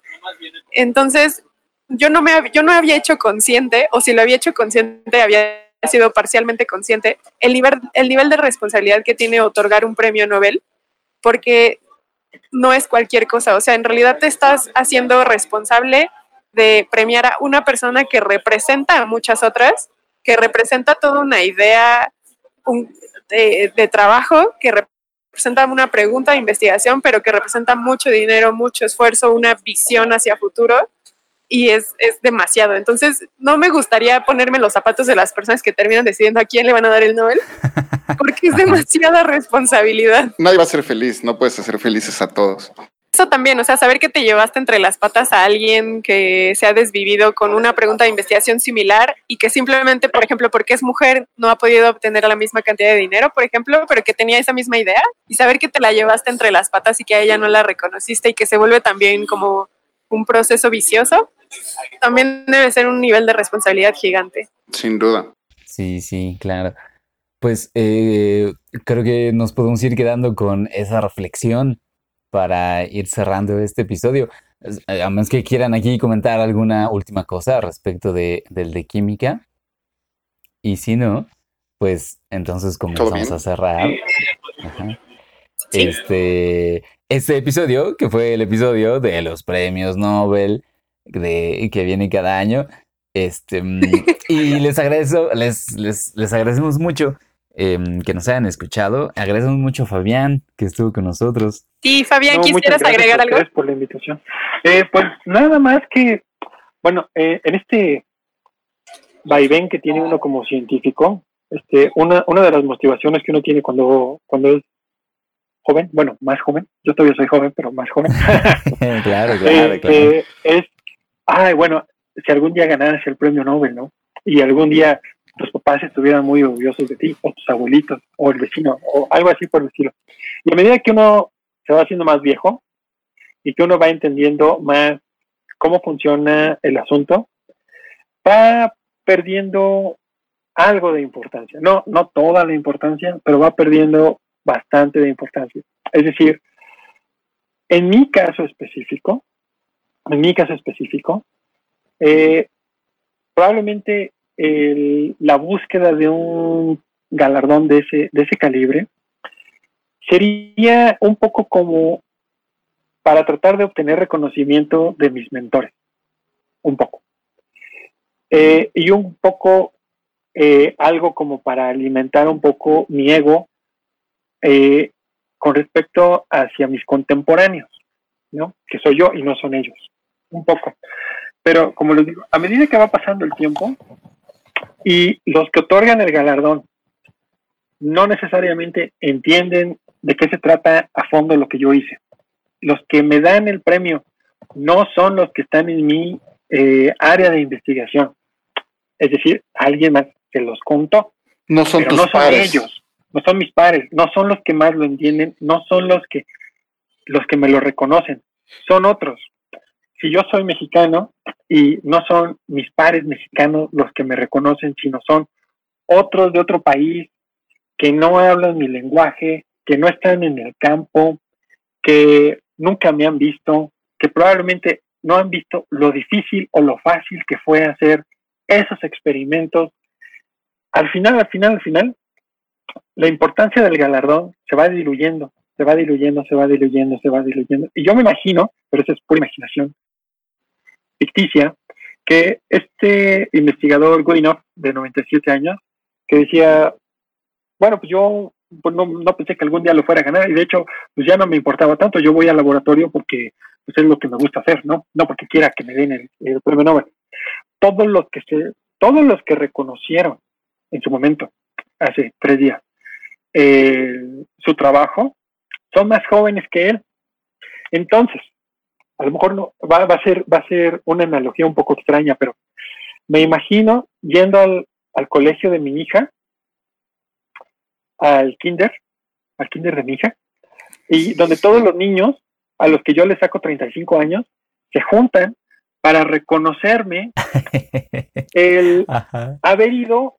Entonces, yo no, me, yo no había hecho consciente, o si lo había hecho consciente, había sido parcialmente consciente, el nivel, el nivel de responsabilidad que tiene otorgar un premio Nobel, porque no es cualquier cosa, o sea, en realidad te estás haciendo responsable de premiar a una persona que representa a muchas otras, que representa toda una idea de, de, trabajo, que representa una pregunta de investigación, pero que representa mucho dinero, mucho esfuerzo, una visión hacia futuro y es, es, demasiado. Entonces, no me gustaría ponerme los zapatos de las personas que terminan decidiendo a quién le van a dar el Nobel, porque es (laughs) demasiada responsabilidad. Nadie va a ser feliz, no puedes hacer felices a todos. Eso también, o sea, saber que te llevaste entre las patas a alguien que se ha desvivido con una pregunta de investigación similar y que simplemente, por ejemplo, porque es mujer, no ha podido obtener la misma cantidad de dinero, por ejemplo, pero que tenía esa misma idea y saber que te la llevaste entre las patas y que a ella no la reconociste y que se vuelve también como un proceso vicioso, también debe ser un nivel de responsabilidad gigante. Sin duda. Sí, sí, claro. Pues eh, creo que nos podemos ir quedando con esa reflexión para ir cerrando este episodio. Eh, a menos que quieran aquí comentar alguna última cosa respecto de, del de química. Y si no, pues entonces comenzamos a cerrar. Este, este episodio, que fue el episodio de los premios Nobel de, que viene cada año. Este, mm, (laughs) y les agradezco, les, les, les agradecemos mucho em, que nos hayan escuchado. Agradecemos mucho a Fabián que estuvo con nosotros. Sí, Fabián, ¿quisieras agregar algo? Gracias por la invitación. Eh, pues nada más que, bueno, eh, en este vaivén que tiene uno como científico, este, una, una de las motivaciones que uno tiene cuando, cuando es joven, bueno, más joven, yo todavía soy joven, pero más joven. (laughs) (laughs) claro, claro, eh, claro. es ay, bueno, si algún día ganaras el premio Nobel, ¿no? Y algún día tus papás estuvieran muy orgullosos de ti, o tus abuelitos, o el vecino, o algo así por el estilo. Y a medida que uno se va haciendo más viejo y que uno va entendiendo más cómo funciona el asunto, va perdiendo algo de importancia. No, no toda la importancia, pero va perdiendo bastante de importancia. Es decir, en mi caso específico, en mi caso específico, eh, probablemente la búsqueda de un galardón de ese, de ese calibre sería un poco como para tratar de obtener reconocimiento de mis mentores, un poco. Eh, y un poco eh, algo como para alimentar un poco mi ego con respecto hacia mis contemporáneos, ¿no? Que soy yo y no son ellos un poco. Pero como les digo, a medida que va pasando el tiempo y los que otorgan el galardón no necesariamente entienden de qué se trata a fondo lo que yo hice. Los que me dan el premio no son los que están en mi eh, área de investigación. Es decir, alguien más se los contó. No son tus no son ellos, no son mis pares, no son los que más lo entienden, no son los que los que me lo reconocen, son otros si yo soy mexicano y no son mis pares mexicanos los que me reconocen, sino son otros de otro país que no hablan mi lenguaje, que no están en el campo, que nunca me han visto, que probablemente no han visto lo difícil o lo fácil que fue hacer esos experimentos. Al final, al final, al final, la importancia del galardón se va diluyendo, se va diluyendo, se va diluyendo, se va diluyendo. Y yo me imagino, pero eso es pura imaginación, ficticia, que este investigador Goinoff, de 97 años, que decía, bueno, pues yo pues no, no pensé que algún día lo fuera a ganar y de hecho pues ya no me importaba tanto, yo voy al laboratorio porque pues, es lo que me gusta hacer, ¿no? No porque quiera que me den el, el premio Nobel. Todos los que se, todos los que reconocieron en su momento, hace tres días, eh, su trabajo, son más jóvenes que él. Entonces, a lo mejor no, va, va, a ser, va a ser una analogía un poco extraña, pero me imagino yendo al, al colegio de mi hija, al kinder, al kinder de mi hija, y donde todos los niños, a los que yo les saco 35 años, se juntan para reconocerme (laughs) el Ajá. haber ido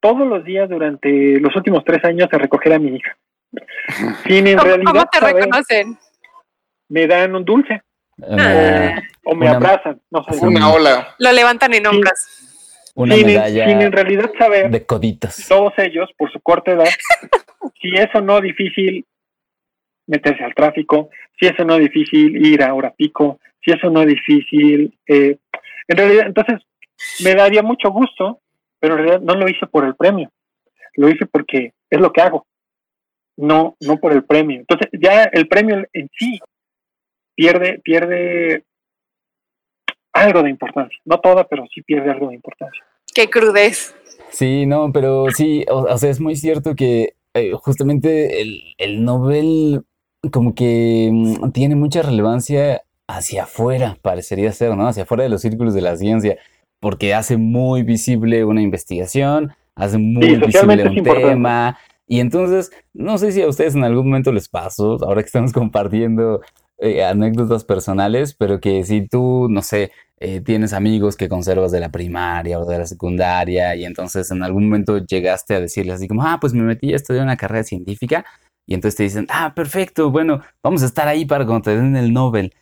todos los días durante los últimos tres años a recoger a mi hija. (laughs) Sin en ¿Cómo, realidad cómo te saber, reconocen? me dan un dulce Una, o me Una- abrazan, no sé. Una ola. Lo levantan en hombros. una sin, en- medalla sin en realidad saber de todos ellos, por su corta edad, (laughs) si es o no difícil meterse al tráfico, si es o no difícil ir a hora pico, si es o no difícil. eh, en realidad, entonces, me daría mucho gusto, pero en realidad no lo hice por el premio, lo hice porque es lo que hago, no, no por el premio. Entonces, ya el premio en sí pierde, pierde algo de importancia, no toda, pero sí pierde algo de importancia. Qué crudez. Sí, no, pero sí, o, o sea, es muy cierto que eh, justamente el, el Nobel como que mm, tiene mucha relevancia hacia afuera, parecería ser, ¿no? Hacia afuera de los círculos de la ciencia, porque hace muy visible una investigación, hace muy Sí, visible un importante. tema, y entonces, no sé si a ustedes en algún momento les pasó, ahora que estamos (laughs) compartiendo eh, anécdotas personales, pero que si tú, no sé, eh, tienes amigos que conservas de la primaria o de la secundaria y entonces en algún momento llegaste a decirles así como, ah, pues me metí a estudiar una carrera científica y entonces te dicen, ah, perfecto, bueno, vamos a estar ahí para cuando te den el Nobel.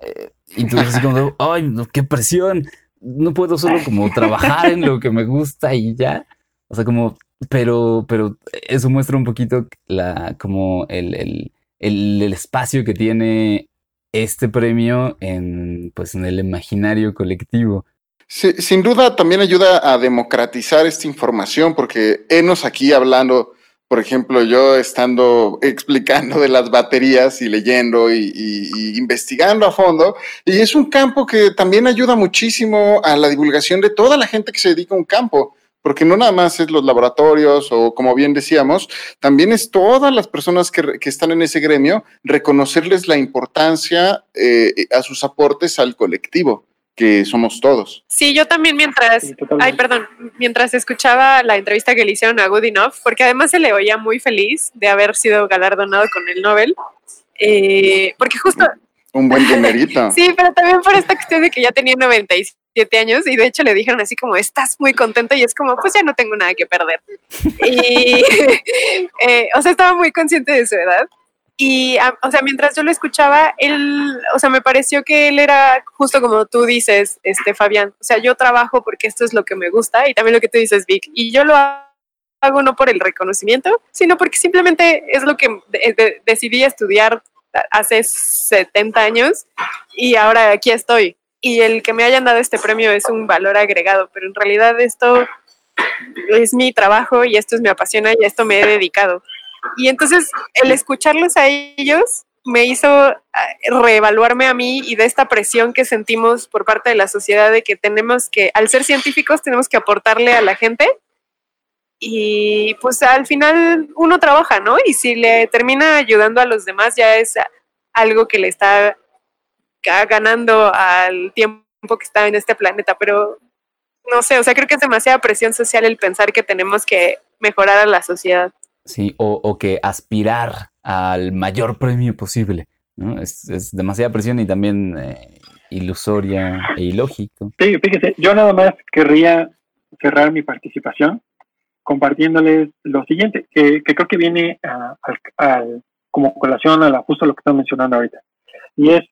Eh, y tú así como, (laughs) ay, qué presión, no puedo solo como trabajar en lo que me gusta y ya. O sea, como, pero, pero eso muestra un poquito la, como el, el, el, espacio que tiene este premio en, pues, en el imaginario colectivo. Sin duda también ayuda a democratizar esta información, porque enos aquí hablando, por ejemplo, yo estando (laughs) explicando de las baterías y leyendo y investigando a fondo, y es un campo que también ayuda muchísimo a la divulgación de toda la gente que se dedica a un campo. Porque no nada más es los laboratorios o como bien decíamos, también es todas las personas que, re- que están en ese gremio, reconocerles la importancia eh, a sus aportes al colectivo, que somos todos. Sí, yo también mientras, Sí, ay, perdón, mientras escuchaba la entrevista que le hicieron a Good Enough, porque además se le oía muy feliz de haber sido galardonado con el Nobel, eh, porque justo, Un buen dinerito. (laughs) sí, pero también por esta cuestión de que ya tenía 97 años y de hecho le dijeron así como, estás muy contento y es como, pues ya no tengo nada que perder. Y, (laughs) eh, o sea, estaba muy consciente de su edad. Y, ah, o sea, mientras yo lo escuchaba, él, o sea, me pareció que él era justo como tú dices, este, Fabián. O sea, yo trabajo porque esto es lo que me gusta y también lo que tú dices, Vic. Y yo lo hago no por el reconocimiento, sino porque simplemente es lo que de- de- decidí estudiar hace 70 años y ahora aquí estoy. Y el que me hayan dado este premio es un valor agregado, pero en realidad esto es mi trabajo y esto es me apasiona y a esto me he dedicado. Y entonces el escucharlos a ellos me hizo ah, reevaluarme a mí y de esta presión que sentimos por parte de la sociedad de que tenemos que, al ser científicos, tenemos que aportarle a la gente. Y pues al final uno trabaja, ¿no? Y si le termina ayudando a los demás, ya es algo que le está ga- ganando al tiempo que está en este planeta. Pero no sé, o sea, creo que es demasiada presión social el pensar que tenemos que mejorar a la sociedad. Sí, o, o que aspirar al mayor premio posible, ¿no? Es, es demasiada presión y también eh, ilusoria e ilógico. Sí, fíjese, yo nada más querría cerrar mi participación compartiéndoles lo siguiente, que, que creo que viene a- al- al- como colación a la, justo lo que están mencionando ahorita. Y es,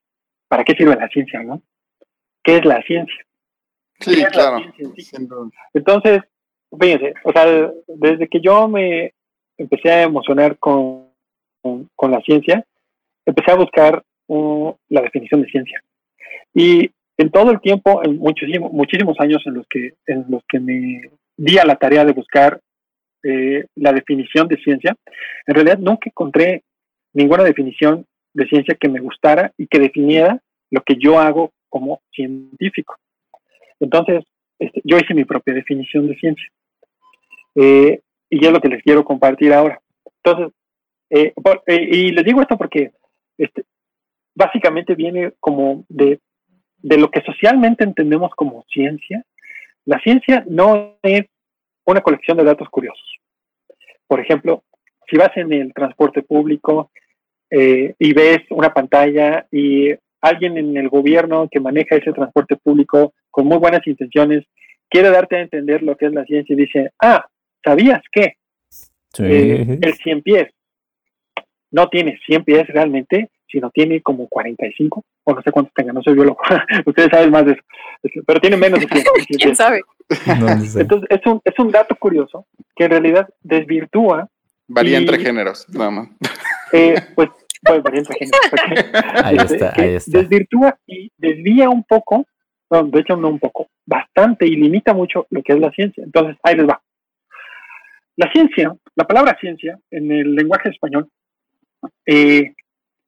¿para qué sirve la ciencia, no? ¿Qué es la ciencia? Sí, ¿Qué es la claro. ciencia en sí? Sin duda. Entonces, fíjense, o sea, desde que yo me empecé a emocionar con, con, con la ciencia, empecé a buscar uh, la definición de ciencia. Y en todo el tiempo, en muchísimo- muchísimos años en los que en los que me di a la tarea de buscar eh, la definición de ciencia, en realidad nunca encontré ninguna definición de ciencia que me gustara y que definiera lo que yo hago como científico. Entonces, este, yo hice mi propia definición de ciencia. Eh, y es lo que les quiero compartir ahora. Entonces, eh, y les digo esto porque este, básicamente viene como de, de lo que socialmente entendemos como ciencia. La ciencia no es una colección de datos curiosos. Por ejemplo, si vas en el transporte público eh, y ves una pantalla y alguien en el gobierno que maneja ese transporte público con muy buenas intenciones quiere darte a entender lo que es la ciencia y dice, ah, ¿sabías que eh, el 100 pies no tiene 100 pies realmente, sino tiene como 45 o no sé cuántos tenga, no soy biólogo, (laughs) ustedes saben más de eso, pero tiene menos de 100. ¿Quién sabe? Entonces, es un, es un dato curioso que en realidad desvirtúa. Varía entre géneros, nada más. Eh, pues, pues, varía entre géneros. (laughs) ahí este, está, ahí está. Desvirtúa y desvía un poco, no, de hecho no un poco, bastante y limita mucho lo que es la ciencia. Entonces, ahí les va. La ciencia, la palabra ciencia en el lenguaje español, eh,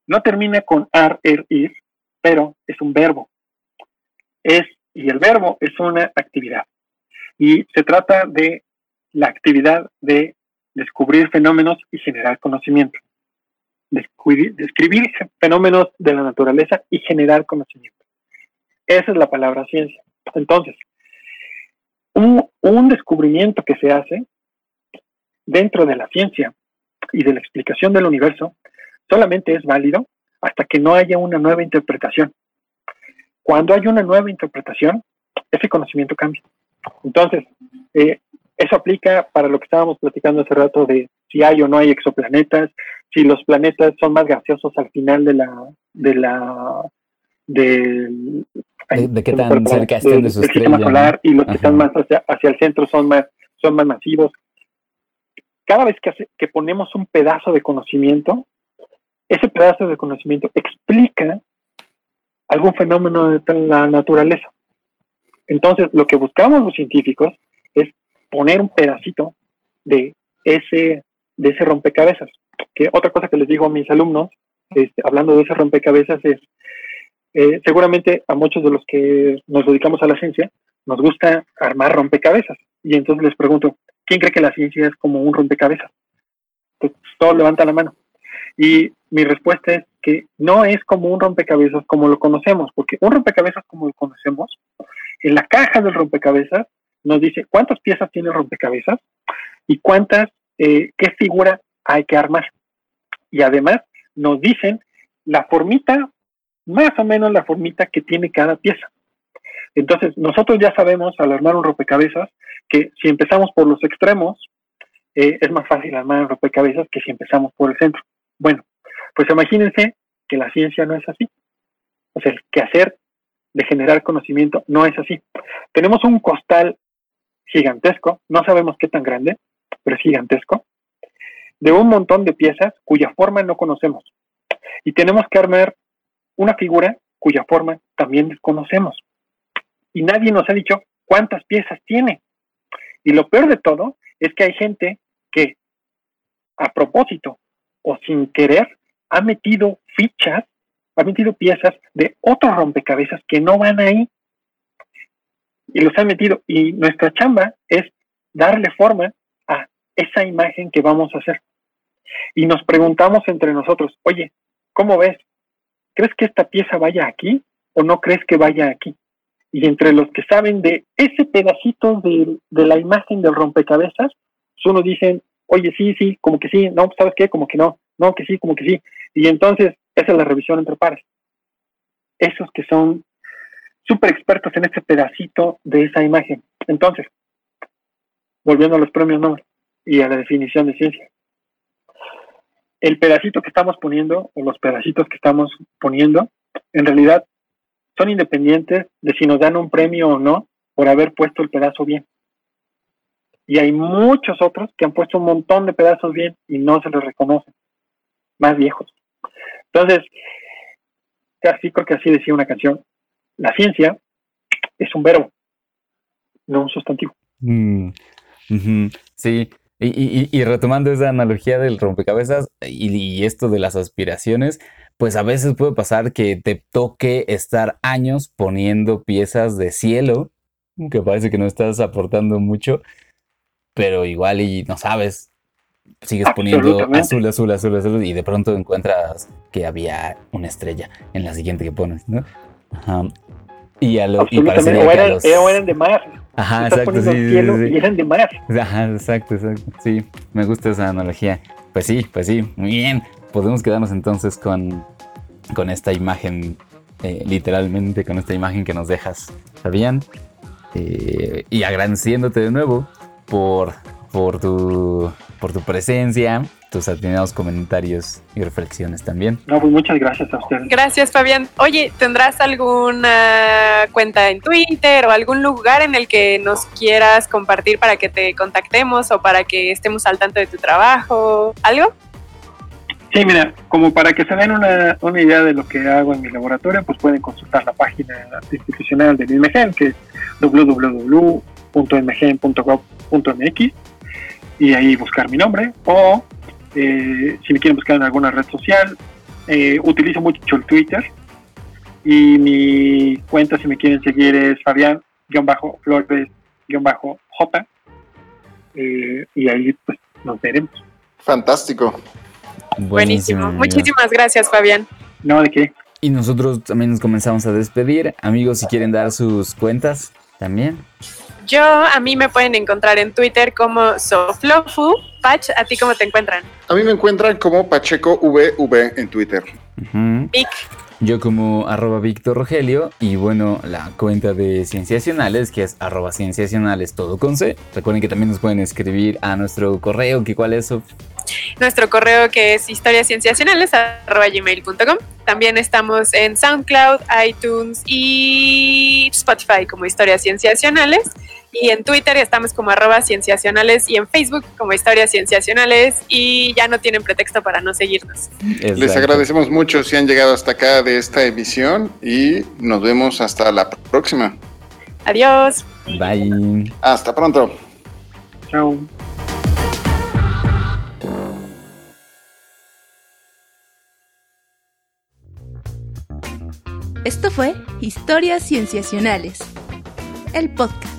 no termina con ar, er, ir, pero es un verbo. Es, y el verbo es una actividad. Y se trata de la actividad de descubrir fenómenos y generar conocimiento. Describir fenómenos de la naturaleza y generar conocimiento. Esa es la palabra ciencia. Entonces, un descubrimiento que se hace dentro de la ciencia y de la explicación del universo solamente es válido hasta que no haya una nueva interpretación. Cuando hay una nueva interpretación, ese conocimiento cambia. Entonces, eh, eso aplica para lo que estábamos platicando hace rato de si hay o no hay exoplanetas, si los planetas son más gaseosos al final de la de la de, de, qué tan cerca estén de, su sistema solar y los que están más hacia, hacia, el centro son más son más masivos. Cada vez que, que ponemos un pedazo de conocimiento, ese pedazo de conocimiento explica algún fenómeno de la naturaleza. Entonces, lo que buscamos los científicos es poner un pedacito de ese, de ese rompecabezas. Que otra cosa que les digo a mis alumnos, este, hablando de ese rompecabezas, es eh, seguramente a muchos de los que nos dedicamos a la ciencia nos gusta armar rompecabezas. Y entonces les pregunto, ¿quién cree que la ciencia es como un rompecabezas? Pues todos levantan la mano. Y mi respuesta es que no es como un rompecabezas como lo conocemos, porque un rompecabezas como lo conocemos, en la caja del rompecabezas nos dice cuántas piezas tiene el rompecabezas y cuántas, eh, qué figura hay que armar. Y además nos dicen la formita, más o menos la formita que tiene cada pieza. Entonces, nosotros ya sabemos al armar un rompecabezas que si empezamos por los extremos, eh, es más fácil armar un rompecabezas que si empezamos por el centro. Bueno, pues imagínense que la ciencia no es así. O sea, el quehacer de generar conocimiento no es así. Tenemos un costal gigantesco, no sabemos qué tan grande, pero es gigantesco, de un montón de piezas cuya forma no conocemos. Y tenemos que armar una figura cuya forma también desconocemos. Y nadie nos ha dicho cuántas piezas tiene. Y lo peor de todo es que hay gente que a propósito o sin querer ha metido fichas, ha metido piezas de otros rompecabezas que no van ahí. Y los ha metido. Y nuestra chamba es darle forma a esa imagen que vamos a hacer. Y nos preguntamos entre nosotros, oye, ¿cómo ves? ¿Crees que esta pieza vaya aquí o no crees que vaya aquí? Y entre los que saben de ese pedacito de, la imagen del rompecabezas, uno dicen, oye, sí, sí, como que sí, no, ¿sabes qué? Como que no, no, que sí, como que sí. Y entonces, esa es la revisión entre pares. Esos que son súper expertos en este pedacito de esa imagen. Entonces, volviendo a los premios Nobel y a la definición de ciencia. El pedacito que estamos poniendo, o los pedacitos que estamos poniendo, en realidad son independientes de si nos dan un premio o no por haber puesto el pedazo bien. Y hay muchos otros que han puesto un montón de pedazos bien y no se les reconoce, más viejos. Entonces, casi creo que así decía una canción, la ciencia es un verbo, no un sustantivo. Mm, sí, Y, y- y retomando esa analogía del rompecabezas y, y esto de las aspiraciones, pues a veces puede pasar que te toque estar años poniendo piezas de cielo, que parece que no estás aportando mucho, pero igual y no sabes, sigues poniendo azul, azul, azul, azul, y de pronto encuentras que había una estrella en la siguiente que pones, ¿no? Ajá. Y, a lo, y parecería O que a eran, los- eh, eran de mar. Ajá, Estás exacto, sí, el sí, cielo sí, sí. y eran de mar. Ajá, exacto, exacto. Sí, me gusta esa analogía. Pues sí, pues sí, muy bien. Podemos quedarnos entonces con, con esta imagen, eh, literalmente con esta imagen que nos dejas, Fabián. Eh, y agradeciéndote de nuevo por, por, tu, por tu presencia, tus atinados comentarios y reflexiones también. No, pues muchas gracias a ustedes. Gracias, Fabián. Oye, ¿tendrás alguna cuenta en Twitter o algún lugar en el que nos quieras compartir para que te contactemos o para que estemos al tanto de tu trabajo? ¿Algo? Sí, mira, como para que se den una, una idea de lo que hago en mi laboratorio, pues pueden consultar la página institucional del IMGEN, que es www.imgen.gov.mx y ahí buscar mi nombre. O eh, si me quieren buscar en alguna red social, eh, utilizo mucho el Twitter y mi cuenta, si me quieren seguir, es Fabián-Flores-J. Eh, y ahí pues nos veremos. Fantástico. Buenísimo. amigo. Muchísimas gracias, Fabián. No, de qué. Y nosotros también nos comenzamos a despedir. Amigos, si quieren dar sus cuentas, también. Yo, a mí me pueden encontrar en Twitter como Soflofu. Pach, ¿a ti cómo te encuentran? A mí me encuentran como Pacheco VV en Twitter. Vic. Yo como arroba Víctor Rogelio y bueno, la cuenta de Cienciacionales que es arroba Cienciacionales todo con C. Recuerden que también nos pueden escribir a nuestro correo, que cuál es, Sof? Nuestro correo que es historiascienciacionales.gmail.com. También estamos en SoundCloud, iTunes y Spotify como Historias Cienciacionales. Y en Twitter estamos como arroba cienciacionales y en Facebook como Historias Cienciacionales y ya no tienen pretexto para no seguirnos. Les agradecemos mucho si han llegado hasta acá de esta emisión y nos vemos hasta la próxima. Adiós. Bye. Hasta pronto. Chao. Esto fue Historias Cienciacionales, el podcast.